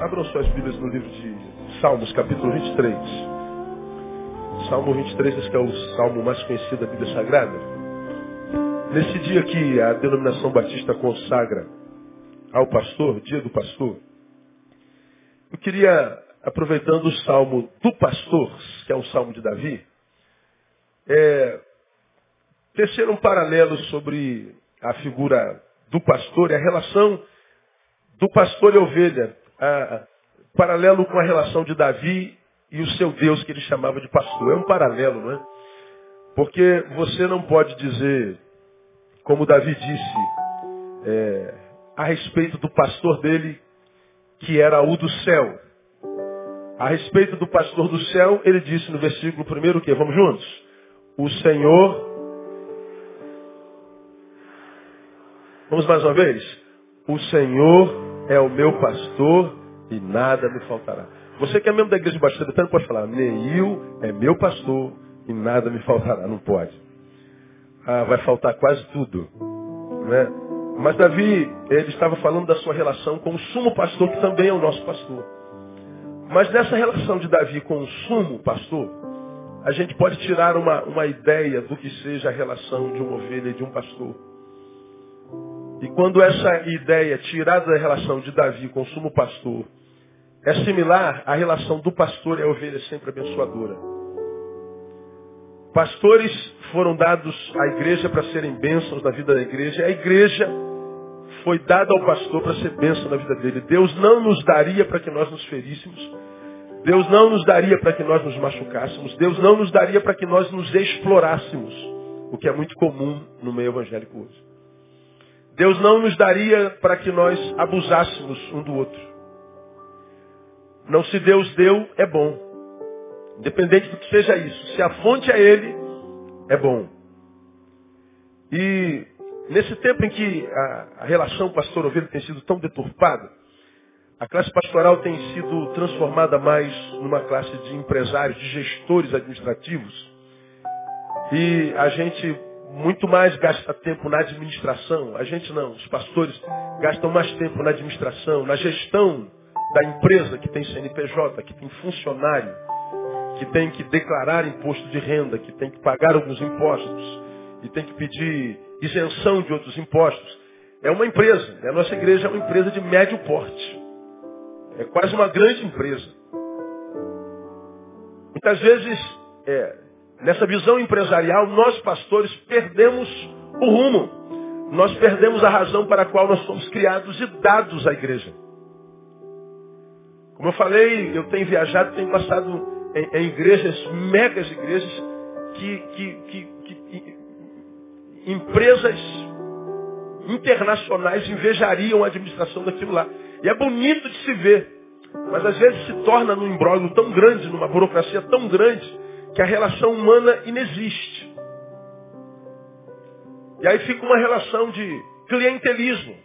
Abram suas Bíblias no livro de Salmos, capítulo 23. Salmo 23, esse que é o salmo mais conhecido da Bíblia Sagrada. Nesse dia que a denominação batista consagra ao pastor, dia do pastor, eu queria, aproveitando o salmo do pastor, que é um salmo de Davi, é, tecer um paralelo sobre a figura do pastor e a relação do pastor e ovelha, a, a, paralelo com a relação de Davi e o seu Deus que ele chamava de pastor. É um paralelo, não é? Porque você não pode dizer, como Davi disse, é, a respeito do pastor dele, que era o do céu. A respeito do pastor do céu, ele disse no versículo primeiro o quê? Vamos juntos? O Senhor Vamos mais uma vez? O Senhor é o meu pastor e nada me faltará. Você que é membro da igreja de Batista Betânia pode falar, Neil é meu pastor e nada me faltará. Não pode. Ah, vai faltar quase tudo. Né? Mas Davi, ele estava falando da sua relação com o sumo pastor, que também é o nosso pastor. Mas nessa relação de Davi com o sumo pastor, a gente pode tirar uma, uma ideia do que seja a relação de uma ovelha e de um pastor. E quando essa ideia tirada da relação de Davi com o sumo pastor é similar à relação do pastor e a ovelha sempre abençoadora. Pastores foram dados à igreja para serem bênçãos na vida da igreja. A igreja foi dada ao pastor para ser bênção na vida dele. Deus não nos daria para que nós nos feríssemos. Deus não nos daria para que nós nos machucássemos. Deus não nos daria para que nós nos explorássemos. O que é muito comum no meio evangélico hoje. Deus não nos daria para que nós abusássemos um do outro. Não se Deus deu, é bom. Independente do que seja isso. Se a fonte é Ele, é bom. E nesse tempo em que a, relação pastor-ovelha tem sido tão deturpada, a classe pastoral tem sido transformada mais numa classe de empresários, de gestores administrativos. E a gente muito mais gasta tempo na administração. A gente não, os pastores gastam mais tempo na administração, na gestão da empresa que tem CNPJ, que tem funcionário, que tem que declarar imposto de renda, que tem que pagar alguns impostos e tem que pedir isenção de outros impostos. É uma empresa. A nossa igreja é uma empresa de médio porte. É quase uma grande empresa. Muitas vezes, é, Nessa visão empresarial, nós pastores perdemos o rumo. Nós perdemos a razão para a qual nós fomos criados e dados à igreja. Como eu falei, eu tenho viajado, tenho passado em, em igrejas, megas igrejas, que, que, que, que empresas internacionais invejariam a administração daquilo lá. E é bonito de se ver. Mas às vezes se torna num embrólio tão grande, numa burocracia tão grande, que a relação humana inexiste. E aí fica uma relação de clientelismo,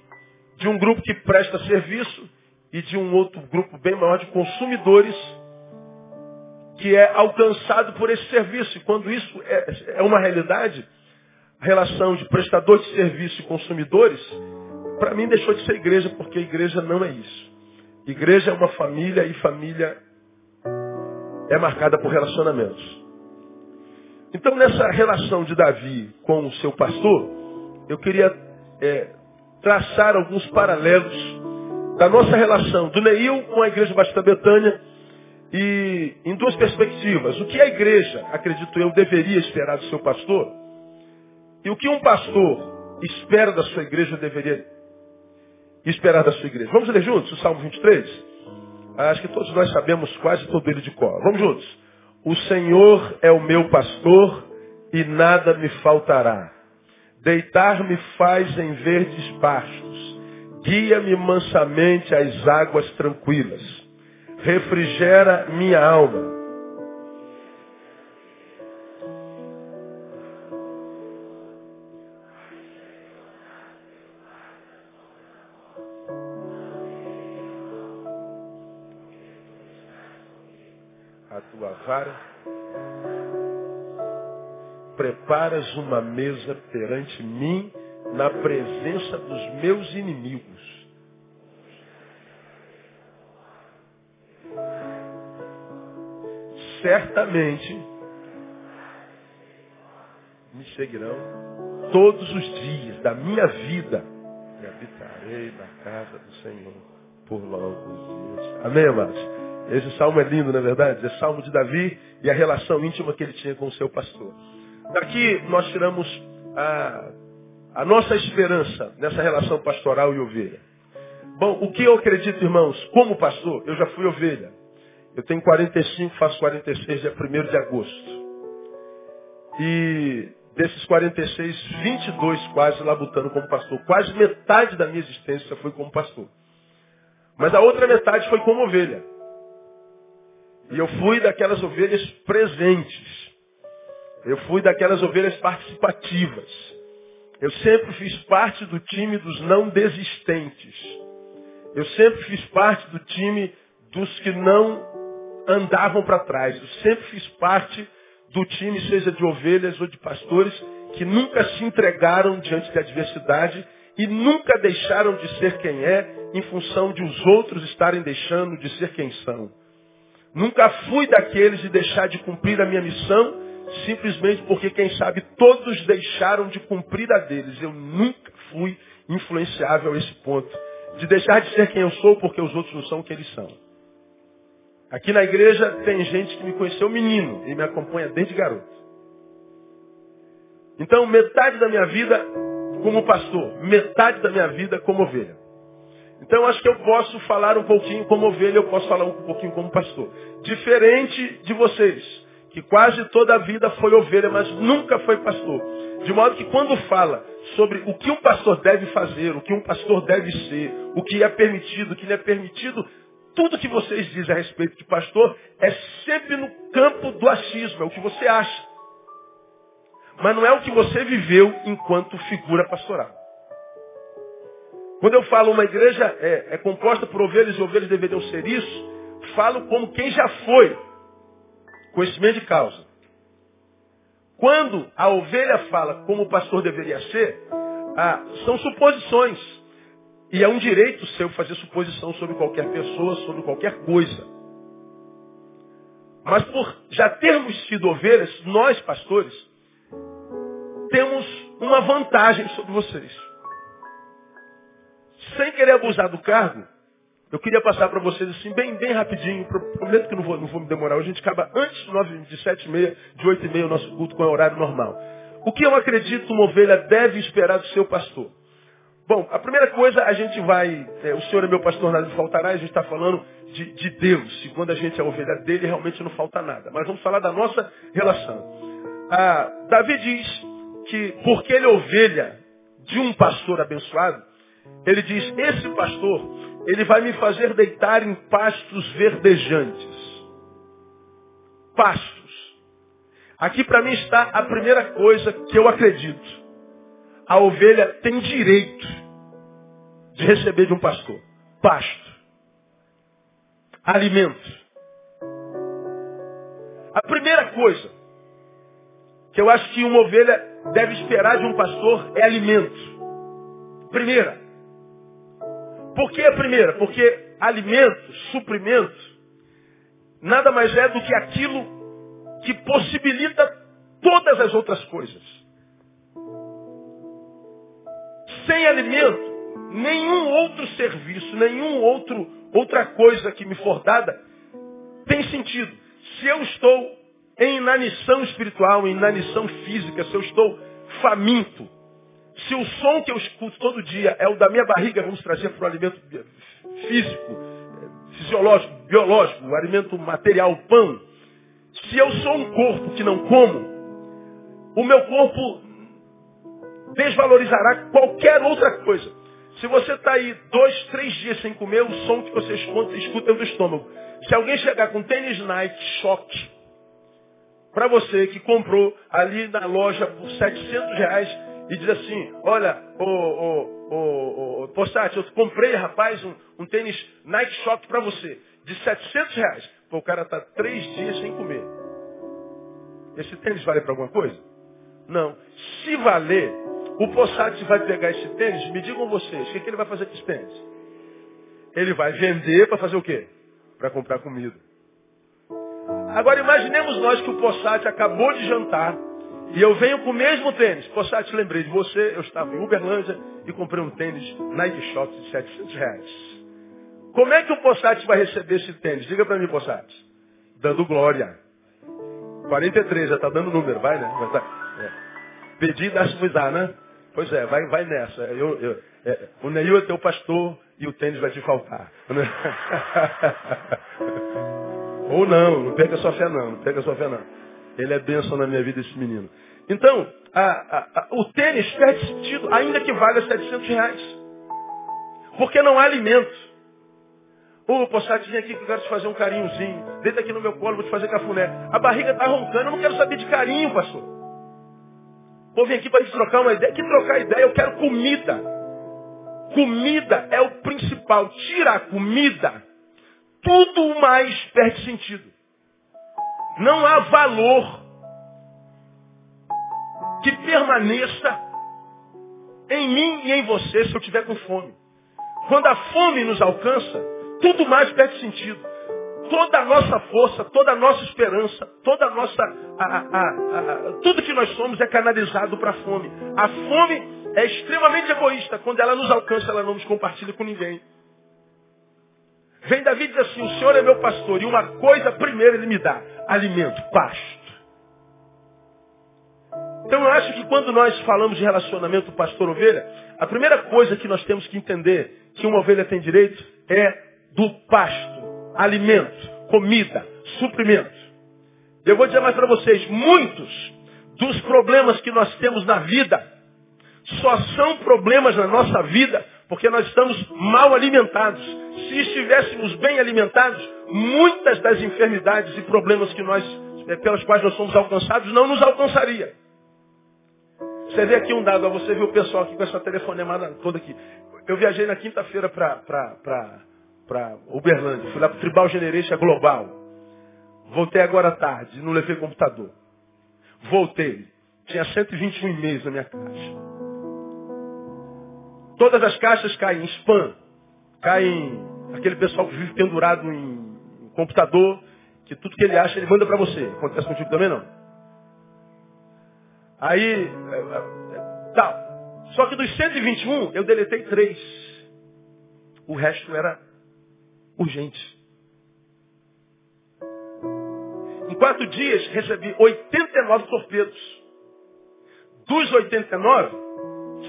de um grupo que presta serviço e de um outro grupo bem maior de consumidores que é alcançado por esse serviço. E quando isso é, é uma realidade, a relação de prestador de serviço e consumidores, para mim deixou de ser igreja, porque igreja não é isso. Igreja é uma família e família é marcada por relacionamentos. Então, nessa relação de Davi com o seu pastor, eu queria é, traçar alguns paralelos da nossa relação do Neil com a Igreja Batista Betânia e em duas perspectivas. O que a igreja, acredito eu, deveria esperar do seu pastor e o que um pastor espera da sua igreja deveria esperar da sua igreja. Vamos ler juntos o Salmo 23? Acho que todos nós sabemos quase todo ele de cor. Vamos juntos. O Senhor é o meu pastor e nada me faltará. Deitar-me faz em verdes pastos. Guia-me mansamente às águas tranquilas. Refrigera minha alma preparas uma mesa perante mim na presença dos meus inimigos. Certamente me seguirão todos os dias da minha vida e habitarei na casa do Senhor por longos dias. Amém, amados? Esse salmo é lindo, não é verdade? É salmo de Davi e a relação íntima que ele tinha com o seu pastor. Daqui nós tiramos a, a nossa esperança nessa relação pastoral e ovelha. Bom, o que eu acredito, irmãos, como pastor, eu já fui ovelha. Eu tenho 45, faço 46, dia 1 de agosto. E desses 46, 22 quase labutando como pastor. Quase metade da minha existência foi como pastor. Mas a outra metade foi como ovelha. E eu fui daquelas ovelhas presentes. Eu fui daquelas ovelhas participativas. Eu sempre fiz parte do time dos não desistentes. Eu sempre fiz parte do time dos que não andavam para trás. Eu sempre fiz parte do time, seja de ovelhas ou de pastores, que nunca se entregaram diante da adversidade e nunca deixaram de ser quem é em função de os outros estarem deixando de ser quem são. Nunca fui daqueles de deixar de cumprir a minha missão simplesmente porque, quem sabe, todos deixaram de cumprir a deles. Eu nunca fui influenciável a esse ponto. De deixar de ser quem eu sou porque os outros não são o que eles são. Aqui na igreja tem gente que me conheceu menino e me acompanha desde garoto. Então, metade da minha vida como pastor, metade da minha vida como ovelha. Então, acho que eu posso falar um pouquinho como ovelha, eu posso falar um pouquinho como pastor. Diferente de vocês, que quase toda a vida foi ovelha, mas nunca foi pastor. De modo que quando fala sobre o que um pastor deve fazer, o que um pastor deve ser, o que é permitido, o que não é permitido, tudo que vocês dizem a respeito de pastor é sempre no campo do achismo, é o que você acha. Mas não é o que você viveu enquanto figura pastoral. Quando eu falo uma igreja é, é composta por ovelhas e ovelhas deveriam ser isso, falo como quem já foi. Conhecimento de causa. Quando a ovelha fala como o pastor deveria ser, ah, são suposições. E é um direito seu fazer suposição sobre qualquer pessoa, sobre qualquer coisa. Mas por já termos sido ovelhas, nós, pastores, temos uma vantagem sobre vocês. Sem querer abusar do cargo, eu queria passar para vocês assim, bem, bem rapidinho, prometo que não vou, não vou me demorar. A gente acaba antes de, 9, de 7 e meia, de 8 e meia, o nosso culto com o horário normal. O que eu acredito uma ovelha deve esperar do seu pastor? Bom, a primeira coisa, a gente vai, é, o Senhor é meu pastor, nada me faltará, a gente está falando de, de, Deus. E quando a gente é ovelha dele, realmente não falta nada. Mas vamos falar da nossa relação. Ah, Davi diz que, porque ele é ovelha de um pastor abençoado, ele diz, esse pastor, ele vai me fazer deitar em pastos verdejantes. Pastos. Aqui para mim está a primeira coisa que eu acredito a ovelha tem direito de receber de um pastor. Pasto. Alimento. A primeira coisa que eu acho que uma ovelha deve esperar de um pastor é alimento. Primeira. Por que a primeira? Porque alimento, suprimento, nada mais é do que aquilo que possibilita todas as outras coisas. Sem alimento, nenhum outro serviço, nenhum outro outra coisa que me for dada tem sentido. Se eu estou em inanição espiritual, em inanição física, se eu estou faminto, se o som que eu escuto todo dia é o da minha barriga, vamos trazer para o alimento físico, fisiológico, biológico, o alimento material, o pão. Se eu sou um corpo que não como, o meu corpo desvalorizará qualquer outra coisa. Se você está aí dois, três dias sem comer, o som que você escuta, escuta é do estômago. Se alguém chegar com tênis Nike Shock para você que comprou ali na loja por 700 reais e diz assim, olha, ô, ô, ô, Postati, eu comprei, rapaz, um, um tênis Nike Shock para você, de 700 reais. Pô, o cara está três dias sem comer. Esse tênis vale para alguma coisa? Não. Se valer, O Possati vai pegar esse tênis, me digam vocês, o que, que ele vai fazer com esse tênis? Ele vai vender para fazer o quê? Para comprar comida. Agora imaginemos nós que o Possati acabou de jantar e eu venho com o mesmo tênis. Possati, lembrei de você, eu estava em Uberlândia e comprei um tênis Nike Shox de 700 reais. Como é que o Possati vai receber esse tênis? Diga para mim, Possati. Dando glória. 43, já está dando número, vai, né? Vai, é. Pedir, dá-se né? Pois é, vai, vai nessa. Eu, eu, é, o Neil é teu pastor e o tênis vai te faltar. Ou não, não perca sua fé não, não perca sua fé não. Ele é bênção na minha vida, esse menino. Então, a, a, a, o tênis perde sentido, ainda que valha 700 reais. Porque não há alimento. Ô, oh, Possati, vem aqui que eu quero te fazer um carinhozinho. Deita aqui no meu colo, vou te fazer cafuné. A barriga está roncando, eu não quero saber de carinho, pastor. Vou vir aqui para gente trocar uma ideia. Que trocar ideia? Eu quero comida. Comida é o principal. Tira a comida, tudo mais perde sentido. Não há valor que permaneça em mim e em você se eu tiver com fome. Quando a fome nos alcança, tudo mais perde sentido. Toda a nossa força, toda a nossa esperança, toda a nossa. A, a, a, tudo que nós somos é canalizado para a fome. A fome é extremamente egoísta. Quando ela nos alcança, ela não nos compartilha com ninguém. Vem Davi e diz assim, o Senhor é meu pastor, e uma coisa primeiro ele me dá, alimento, pasto. Então eu acho que quando nós falamos de relacionamento pastor-ovelha, a primeira coisa que nós temos que entender que uma ovelha tem direito é do pasto, alimento, comida, suprimento. Eu vou dizer mais para vocês, muitos dos problemas que nós temos na vida só são problemas na nossa vida porque nós estamos mal alimentados. Se estivéssemos bem alimentados, muitas das enfermidades e problemas que nós, eh, pelas quais nós somos alcançados não nos alcançaria. Você vê aqui um dado, você viu o pessoal aqui com essa telefonemada toda aqui. Eu viajei na quinta-feira para Uberlândia, fui lá para o Tribal Generation Global. Voltei agora à tarde, não levei computador. Voltei. Tinha 121 e-mails na minha caixa. Todas as caixas caem em spam. Caem aquele pessoal que vive pendurado em computador, que tudo que ele acha ele manda para você. Acontece contigo também não? Aí, é, é, tal. Só que dos 121, eu deletei três. O resto era urgente. Em quatro dias, recebi 89 torpedos. Dos 89,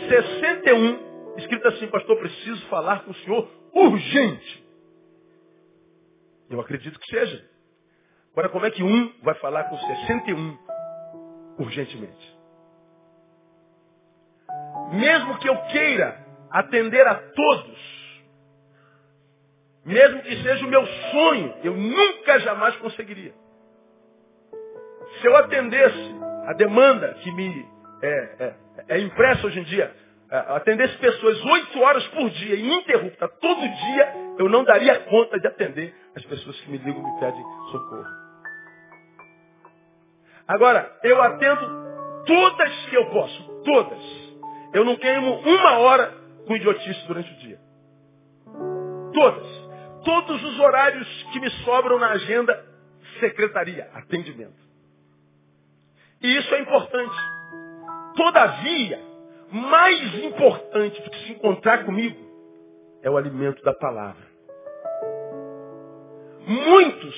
61 escrito assim, pastor, preciso falar com o senhor urgente. Eu acredito que seja. Agora, como é que um vai falar com 61 urgentemente? Mesmo que eu queira atender a todos, mesmo que seja o meu sonho, eu nunca jamais conseguiria. Se eu atendesse a demanda que me é, é, é impressa hoje em dia, atendesse pessoas oito horas por dia, ininterrupta, todo dia, eu não daria conta de atender as pessoas que me ligam e me pedem socorro. Agora, eu atendo todas que eu posso, todas. Eu não queimo uma hora com idiotice durante o dia. Todas. Todos os horários que me sobram na agenda, secretaria, atendimento. E isso é importante. Todavia, mais importante do que se encontrar comigo é o alimento da palavra. Muitos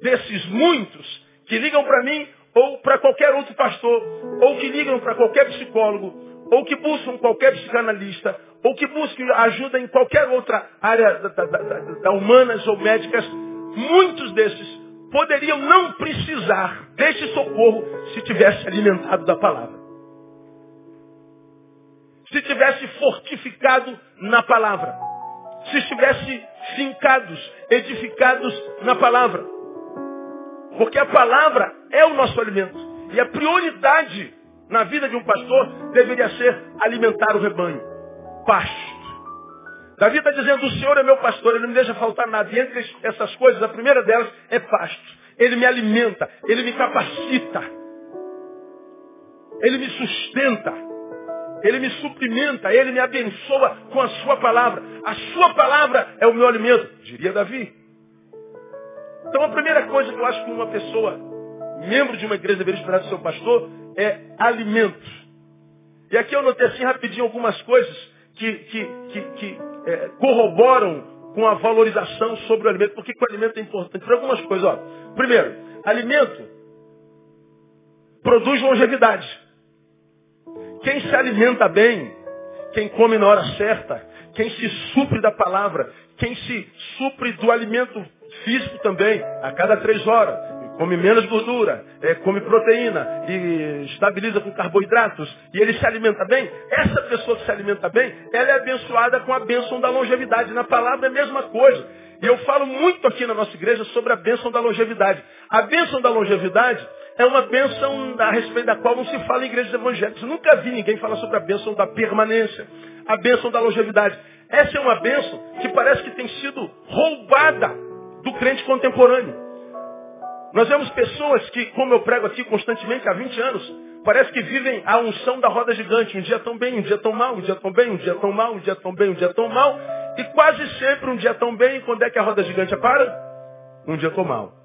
desses muitos que ligam para mim ou para qualquer outro pastor, ou que ligam para qualquer psicólogo, ou que buscam qualquer psicanalista, ou que buscam ajuda em qualquer outra área da, da, da, da humanas ou médicas, muitos desses poderiam não precisar desse socorro se tivesse alimentado da palavra se tivesse fortificado na palavra, se estivesse fincados, edificados na palavra. Porque a palavra é o nosso alimento. E a prioridade na vida de um pastor deveria ser alimentar o rebanho. Pasto. Davi está dizendo, o Senhor é meu pastor, ele não me deixa faltar nada. E entre essas coisas, a primeira delas é pasto. Ele me alimenta, ele me capacita, ele me sustenta. Ele me suprimenta, Ele me abençoa com a sua palavra. A sua palavra é o meu alimento, diria Davi. Então a primeira coisa que eu acho que uma pessoa, membro de uma igreja, deveria esperar do seu pastor é alimento. E aqui eu notei assim rapidinho algumas coisas que, que, que, que é, corroboram com a valorização sobre o alimento. Por que, o alimento é importante? Por algumas coisas. Ó. Primeiro, alimento produz longevidade. Quem se alimenta bem, quem come na hora certa, quem se supre da palavra, quem se supre do alimento físico também, a cada três horas, come menos gordura, é, come proteína e estabiliza com carboidratos e ele se alimenta bem, essa pessoa que se alimenta bem, ela é abençoada com a bênção da longevidade. Na palavra é a mesma coisa. E eu falo muito aqui na nossa igreja sobre a bênção da longevidade. A bênção da longevidade é uma bênção a respeito da qual não se fala em igrejas evangélicas. Nunca vi ninguém falar sobre a bênção da permanência, a bênção da longevidade. Essa é uma bênção que parece que tem sido roubada do crente contemporâneo. Nós vemos pessoas que, como eu prego aqui constantemente há 20 anos, parece que vivem a unção da roda gigante. Um dia tão bem, um dia tão mal, um dia tão bem, um dia tão mal, um dia tão bem, um dia tão mal. E quase sempre um dia tão bem, quando é que a roda gigante para? Um dia tão mal.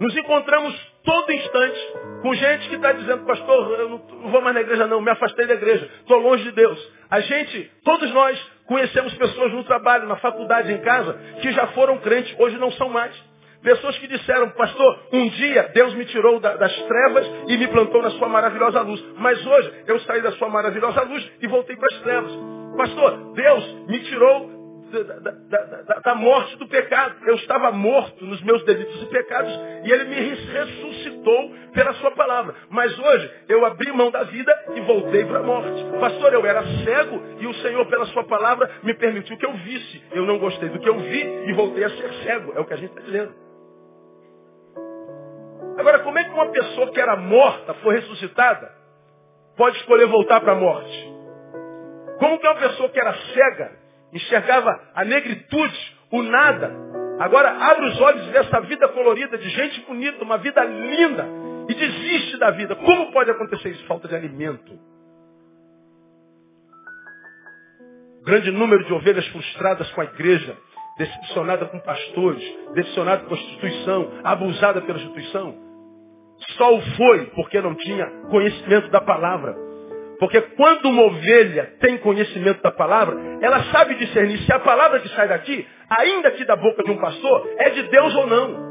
Nos encontramos todo instante com gente que está dizendo, pastor, eu não vou mais na igreja não, me afastei da igreja, estou longe de Deus. A gente, todos nós, conhecemos pessoas no trabalho, na faculdade, em casa, que já foram crentes, hoje não são mais. Pessoas que disseram, pastor, um dia Deus me tirou das trevas e me plantou na sua maravilhosa luz. Mas hoje eu saí da sua maravilhosa luz e voltei para as trevas. Pastor, Deus me tirou da, da, da, morte do pecado. Eu estava morto nos meus delitos e pecados e ele me ressuscitou pela sua palavra. Mas hoje eu abri mão da vida e voltei para a morte. Pastor, eu era cego e o Senhor, pela sua palavra, me permitiu que eu visse. Eu não gostei do que eu vi e voltei a ser cego. É o que a gente está dizendo. Agora, como é que uma pessoa que era morta foi ressuscitada pode escolher voltar para a morte? Como que uma pessoa que era cega enxergava a negritude, o nada. Agora abre os olhos e vê essa vida colorida de gente bonita, uma vida linda, e desiste da vida. Como pode acontecer isso? Falta de alimento. Grande número de ovelhas frustradas com a igreja, decepcionada com pastores, decepcionada com a instituição, abusada pela instituição. Só o foi porque não tinha conhecimento da palavra. Porque quando uma ovelha tem conhecimento da palavra, ela sabe discernir se a palavra que sai daqui, ainda que da boca de um pastor, é de Deus ou não.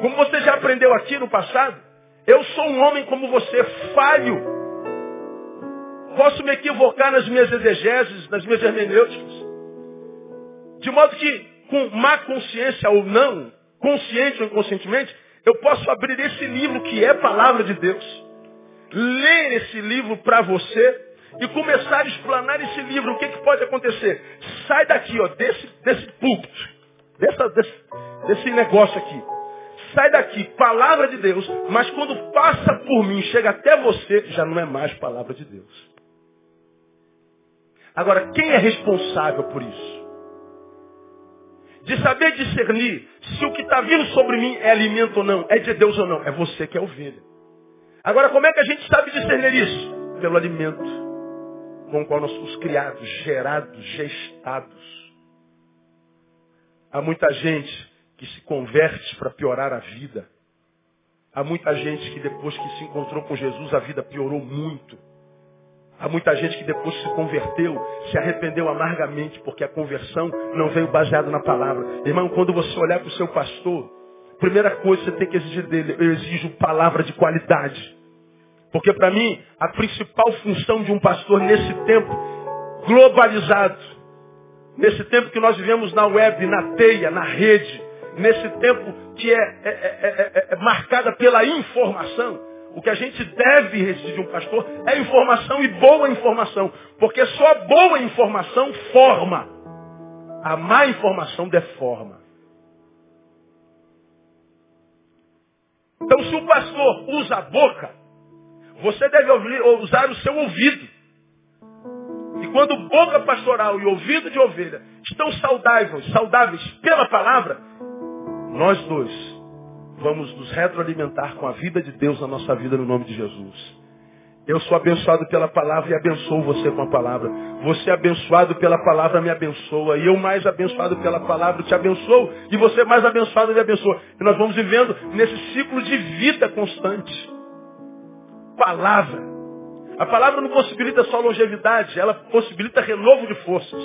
Como você já aprendeu aqui no passado, eu sou um homem como você, falho. Posso me equivocar nas minhas exegeses, nas minhas hermenêuticas. De modo que, com má consciência ou não, consciente ou inconscientemente, eu posso abrir esse livro que é palavra de Deus, ler esse livro para você e começar a explanar esse livro. O que, que pode acontecer? Sai daqui, ó, desse, desse púlpito, dessa, desse, desse negócio aqui. Sai daqui, palavra de Deus, mas quando passa por mim, chega até você, já não é mais palavra de Deus. Agora, quem é responsável por isso? De saber discernir se o que está vindo sobre mim é alimento ou não, é de Deus ou não. É você que é ovelha. Agora, como é que a gente sabe discernir isso? Pelo alimento com o qual nós somos criados, gerados, gestados. Há muita gente que se converte para piorar a vida. Há muita gente que depois que se encontrou com Jesus, a vida piorou muito. Há muita gente que depois se converteu, se arrependeu amargamente, porque a conversão não veio baseada na palavra. Irmão, quando você olhar para o seu pastor, primeira coisa que você tem que exigir dele, eu exijo palavra de qualidade. Porque para mim, a principal função de um pastor nesse tempo globalizado, nesse tempo que nós vivemos na web, na teia, na rede, nesse tempo que é, é, é, é marcada pela informação, o que a gente deve receber de um pastor é informação e boa informação. Porque só boa informação forma. A má informação deforma. Então se o pastor usa a boca, você deve usar o seu ouvido. E quando boca pastoral e ouvido de ovelha estão saudáveis, saudáveis pela palavra, nós dois vamos nos retroalimentar com a vida de Deus na nossa vida no nome de Jesus. Eu sou abençoado pela palavra e abençoo você com a palavra. Você é abençoado pela palavra me abençoa. E eu mais abençoado pela palavra te abençoo. E você mais abençoado me abençoa. E nós vamos vivendo nesse ciclo de vida constante. Palavra. A palavra não possibilita só longevidade, ela possibilita renovo de forças.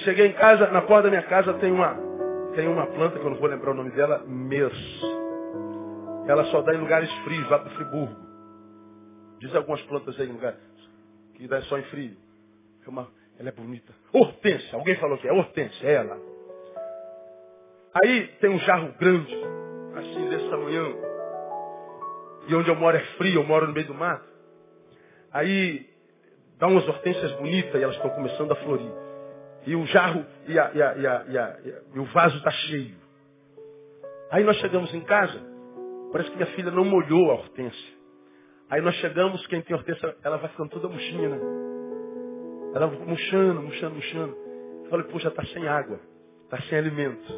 Cheguei em casa, na porta da minha casa tem uma, tem uma planta, que eu não vou lembrar o nome dela, Mers. Ela só dá em lugares frios, lá para Friburgo. Diz algumas plantas aí em lugares que dá só em frio. É uma, ela é bonita. Hortência, alguém falou que é hortência, é ela. Aí tem um jarro grande, assim desse tamanhão. E onde eu moro é frio, eu moro no meio do mato. Aí dá umas hortênsias bonitas e elas estão começando a florir. E o jarro e, a, e, a, e, a, e o vaso está cheio. Aí nós chegamos em casa, Parece que minha filha não molhou a hortência. Aí nós chegamos, quem tem hortência, ela vai ficando toda murchinha, né? Ela murchando, murchando, murchando. Eu falei, poxa, está sem água, está sem alimento.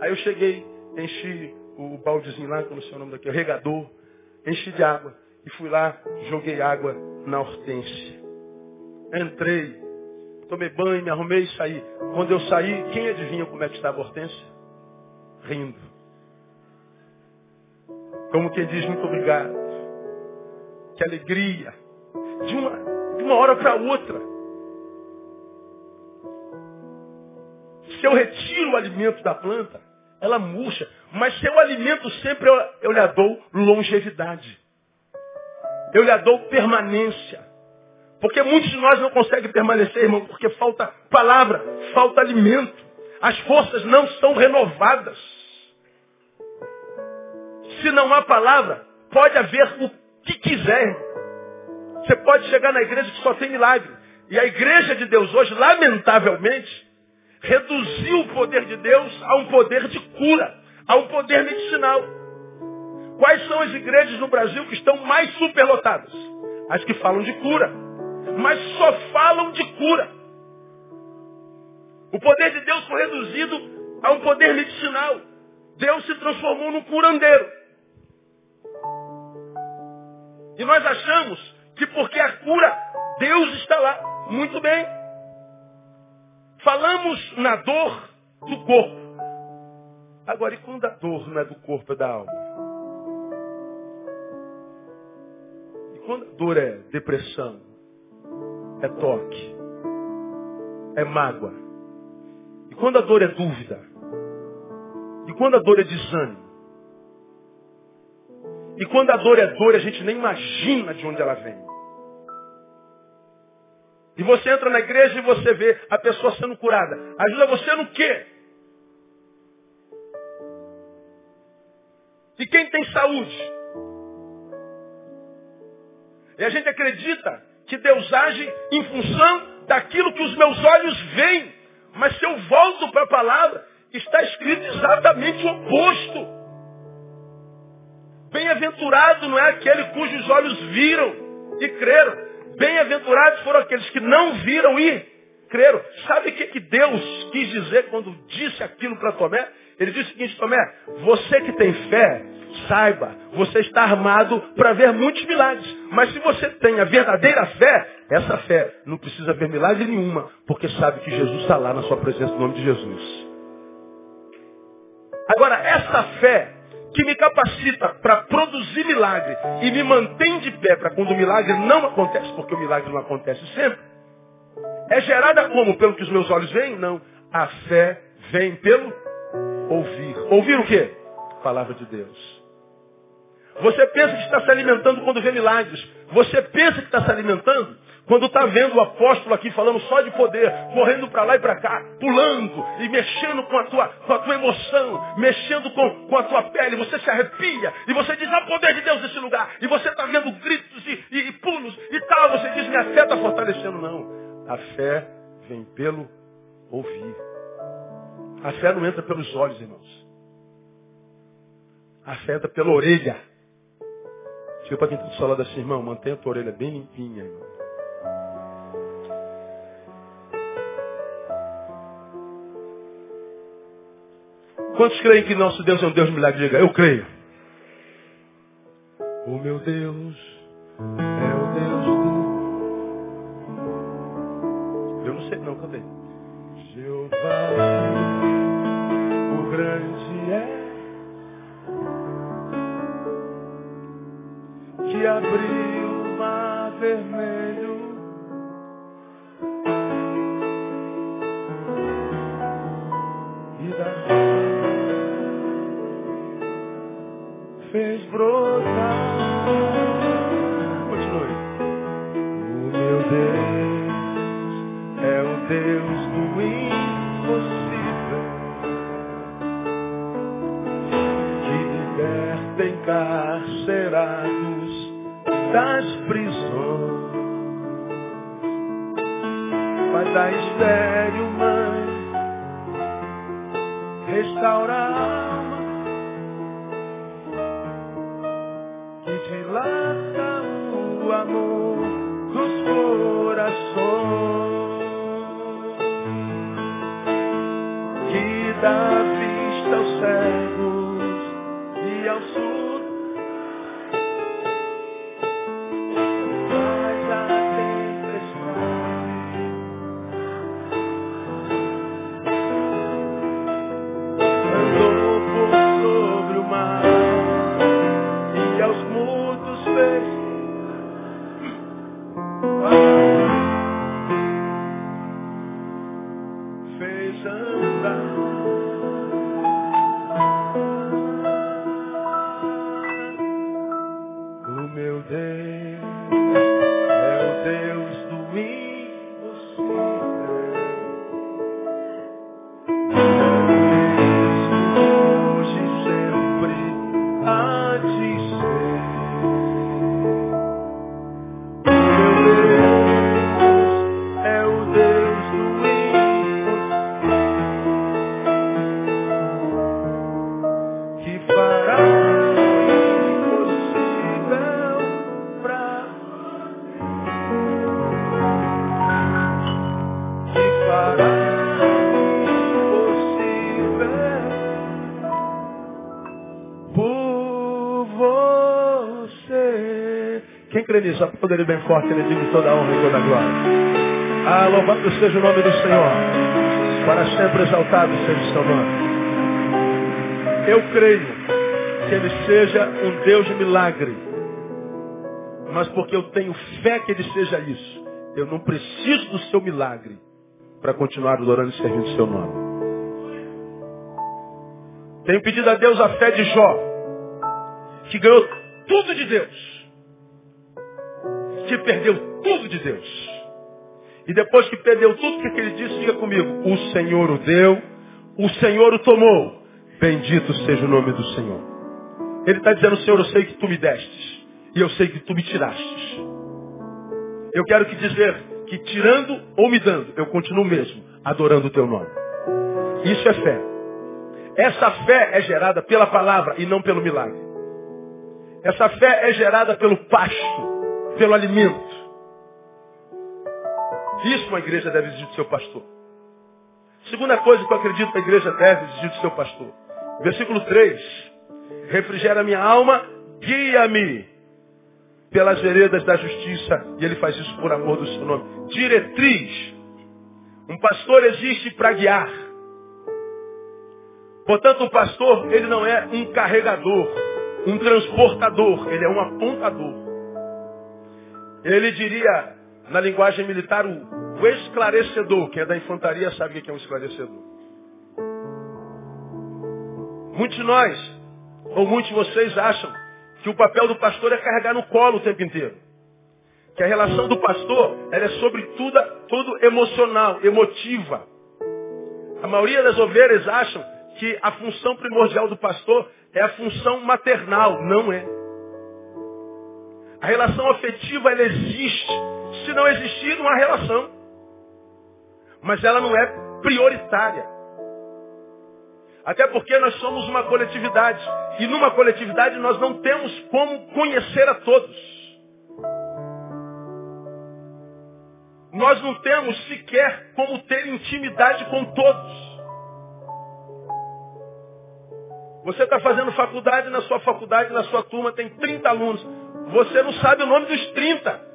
Aí eu cheguei, enchi o baldezinho lá, não sei o nome daqui, o regador, enchi de água e fui lá, joguei água na hortência. Entrei, tomei banho, me arrumei e saí. Quando eu saí, quem adivinha como é que estava a hortência? Rindo. Como quem diz muito obrigado. Que alegria. De uma, de uma hora para outra. Se eu retiro o alimento da planta, ela murcha. Mas se eu alimento sempre, eu, eu lhe dou longevidade. Eu lhe dou permanência. Porque muitos de nós não conseguem permanecer, irmão, porque falta palavra, falta alimento. As forças não são renovadas. Se não há palavra, pode haver o que quiser. Você pode chegar na igreja que só tem milagre. E a igreja de Deus hoje, lamentavelmente, reduziu o poder de Deus a um poder de cura, a um poder medicinal. Quais são as igrejas no Brasil que estão mais superlotadas? As que falam de cura. Mas só falam de cura. O poder de Deus foi reduzido a um poder medicinal. Deus se transformou num curandeiro. E nós achamos que porque a cura, Deus está lá. Muito bem. Falamos na dor do corpo. Agora, e quando a dor não é do corpo, é da alma? E quando a dor é depressão, é toque, é mágoa? E quando a dor é dúvida? E quando a dor é desânimo? E quando a dor é dor, a gente nem imagina de onde ela vem. E você entra na igreja e você vê a pessoa sendo curada. Ajuda você no quê? E quem tem saúde? E a gente acredita que Deus age em função daquilo que os meus olhos veem. Mas se eu volto para a palavra, está escrito exatamente o oposto. Bem-aventurado não é aquele cujos olhos viram e creram. Bem-aventurados foram aqueles que não viram e creram. Sabe o que, que Deus quis dizer quando disse aquilo para Tomé? Ele disse o seguinte, Tomé, você que tem fé, saiba, você está armado para ver muitos milagres. Mas se você tem a verdadeira fé, essa fé não precisa ver milagre nenhuma, porque sabe que Jesus está lá na sua presença, no nome de Jesus. Agora, essa fé que me capacita para produzir milagre e me mantém de pé para quando o milagre não acontece, porque o milagre não acontece sempre, é gerada como? Pelo que os meus olhos veem? Não. A fé vem pelo ouvir. Ouvir o quê? Palavra de Deus. Você pensa que está se alimentando quando vê milagres. Você pensa que está se alimentando quando está vendo o apóstolo aqui falando só de poder, correndo para lá e para cá, pulando e mexendo com a tua, com a tua emoção, mexendo com, com a tua pele, você se arrepia e você diz, há poder de Deus nesse lugar. E você está vendo gritos e, e, e pulos e tal, você diz, minha fé está fortalecendo. Não. A fé vem pelo ouvir. A fé não entra pelos olhos, irmãos. A fé entra pela orelha. Chega para quem está do seu lado assim, irmão, mantenha a tua orelha bem limpinha, irmão. Quantos creem que nosso Deus é um Deus de milagre? Diga, eu creio. O meu Deus é o Deus do... Eu não sei não, cadê? Jeová, o grande que abriu o mar vermelho e da fez brotar. Continue. O meu Deus é o Deus do impossível que liberta encarcerados das prisões. Faz a estéreo mãe restaurar a alma que dilata o amor dos corações. Que dá vista aos cegos forte, ele diga toda a honra e toda a glória. Ah, louvado seja o nome do Senhor. Para sempre exaltado seja o seu nome. Eu creio que ele seja um Deus de milagre. Mas porque eu tenho fé que ele seja isso, eu não preciso do seu milagre para continuar adorando e servindo o seu nome. Tenho pedido a Deus a fé de Jó, que ganhou tudo de Deus, perdeu tudo de Deus. E depois que perdeu tudo, o que, que ele disse? Diga comigo. O Senhor o deu, o Senhor o tomou. Bendito seja o nome do Senhor. Ele está dizendo, Senhor, eu sei que tu me destes. E eu sei que tu me tirastes. Eu quero que dizer que tirando ou me dando, eu continuo mesmo adorando o teu nome. Isso é fé. Essa fé é gerada pela palavra e não pelo milagre. Essa fé é gerada pelo pasto, pelo alimento. Isso uma igreja deve exigir do seu pastor. Segunda coisa que eu acredito que a igreja deve exigir do seu pastor. Versículo 3. Refrigera minha alma, guia-me pelas veredas da justiça. E ele faz isso por amor do seu nome. Diretriz. Um pastor existe para guiar. Portanto, um pastor, ele não é um carregador, um transportador, ele é um apontador. Ele diria, na linguagem militar, o, o esclarecedor. Quem é da infantaria sabe o que é um esclarecedor. Muitos de nós, ou muitos de vocês acham que o papel do pastor é carregar no colo o tempo inteiro. Que a relação do pastor é sobretudo tudo emocional, emotiva. A maioria das ovelhas acham que a função primordial do pastor é a função maternal. Não é. A relação afetiva ela existe. Se não existir, não há relação. Mas ela não é prioritária. Até porque nós somos uma coletividade. E numa coletividade nós não temos como conhecer a todos. Nós não temos sequer como ter intimidade com todos. Você está fazendo faculdade, na sua faculdade, na sua turma tem 30 alunos. Você não sabe o nome dos 30.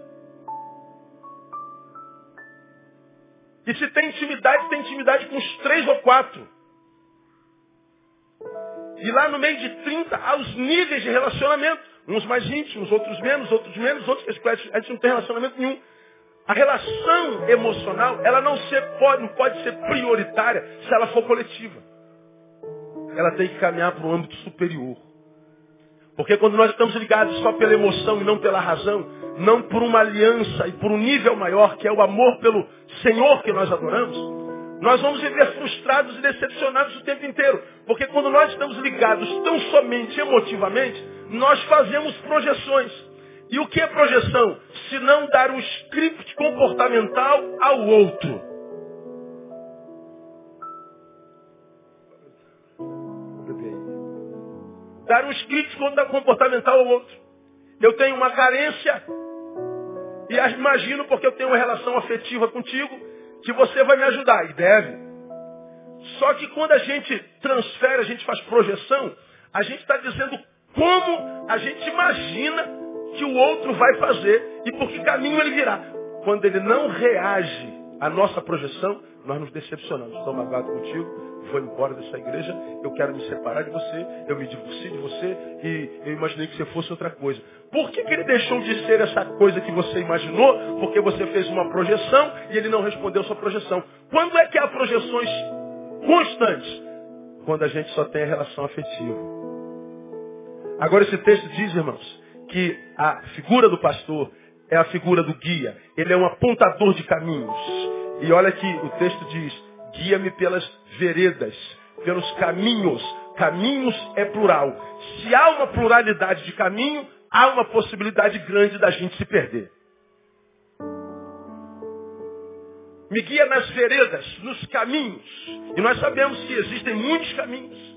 E se tem intimidade, tem intimidade com os três ou quatro. E lá no meio de 30 há os níveis de relacionamento. Uns mais íntimos, outros menos, outros menos, outros que a gente não tem relacionamento nenhum. A relação emocional, ela não, ser, pode, não pode ser prioritária se ela for coletiva. Ela tem que caminhar para um âmbito superior. Porque quando nós estamos ligados só pela emoção e não pela razão, não por uma aliança e por um nível maior, que é o amor pelo Senhor que nós adoramos, nós vamos viver frustrados e decepcionados o tempo inteiro. Porque quando nós estamos ligados tão somente emotivamente, nós fazemos projeções. E o que é projeção? Se não dar um script comportamental ao outro. Dar um script comportamental ao outro. Eu tenho uma carência e imagino porque eu tenho uma relação afetiva contigo que você vai me ajudar. E deve. Só que quando a gente transfere, a gente faz projeção, a gente está dizendo como a gente imagina que o outro vai fazer e por que caminho ele virá. Quando ele não reage à nossa projeção, nós nos decepcionamos. Estou magoado contigo, vou embora dessa igreja, eu quero me separar de você, eu me divorciei de você e eu imaginei que você fosse outra coisa. Por que, que ele deixou de ser essa coisa que você imaginou? Porque você fez uma projeção e ele não respondeu sua projeção. Quando é que há projeções constantes? Quando a gente só tem a relação afetiva. Agora esse texto diz, irmãos, que a figura do pastor é a figura do guia. Ele é um apontador de caminhos. E olha que o texto diz, guia-me pelas veredas, pelos caminhos. Caminhos é plural. Se há uma pluralidade de caminho, há uma possibilidade grande da gente se perder. Me guia nas veredas, nos caminhos. E nós sabemos que existem muitos caminhos.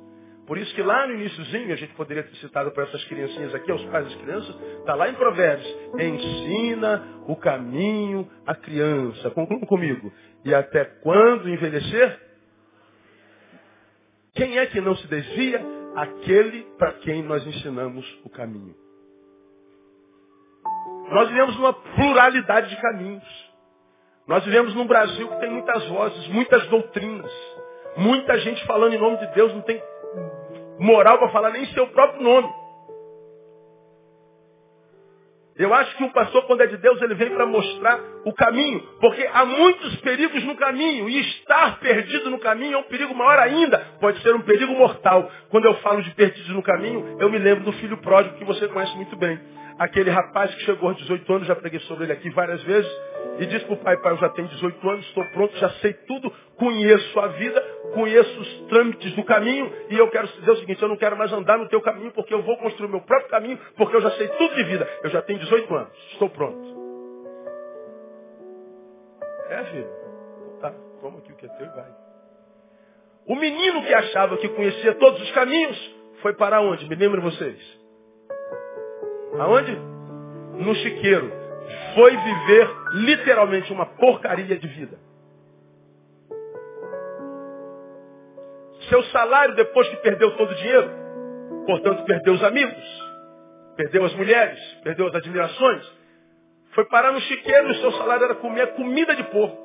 Por isso que lá no iníciozinho, a gente poderia ter citado para essas criancinhas aqui, aos pais das crianças, está lá em Provérbios. Ensina o caminho à criança. Concluam comigo. E até quando envelhecer? Quem é que não se desvia? Aquele para quem nós ensinamos o caminho. Nós vivemos numa pluralidade de caminhos. Nós vivemos num Brasil que tem muitas vozes, muitas doutrinas. Muita gente falando em nome de Deus, não tem moral para falar nem seu próprio nome. Eu acho que o pastor, quando é de Deus, ele vem para mostrar o caminho, porque há muitos perigos no caminho, e estar perdido no caminho é um perigo maior ainda, pode ser um perigo mortal. Quando eu falo de perdidos no caminho, eu me lembro do filho pródigo que você conhece muito bem. Aquele rapaz que chegou aos 18 anos, já preguei sobre ele aqui várias vezes, e disse para o pai, pai, eu já tenho 18 anos, estou pronto, já sei tudo, conheço a vida, conheço os trâmites do caminho, e eu quero dizer o seguinte, eu não quero mais andar no teu caminho, porque eu vou construir o meu próprio caminho, porque eu já sei tudo de vida. Eu já tenho 18 anos, estou pronto. É, filho. Tá, toma aqui o que é teu e vai. O menino que achava que conhecia todos os caminhos, foi para onde? Me lembrem vocês. Aonde? No chiqueiro foi viver literalmente uma porcaria de vida. Seu salário, depois que perdeu todo o dinheiro, portanto, perdeu os amigos, perdeu as mulheres, perdeu as admirações, foi parar no chiqueiro e o seu salário era comer comida de porco.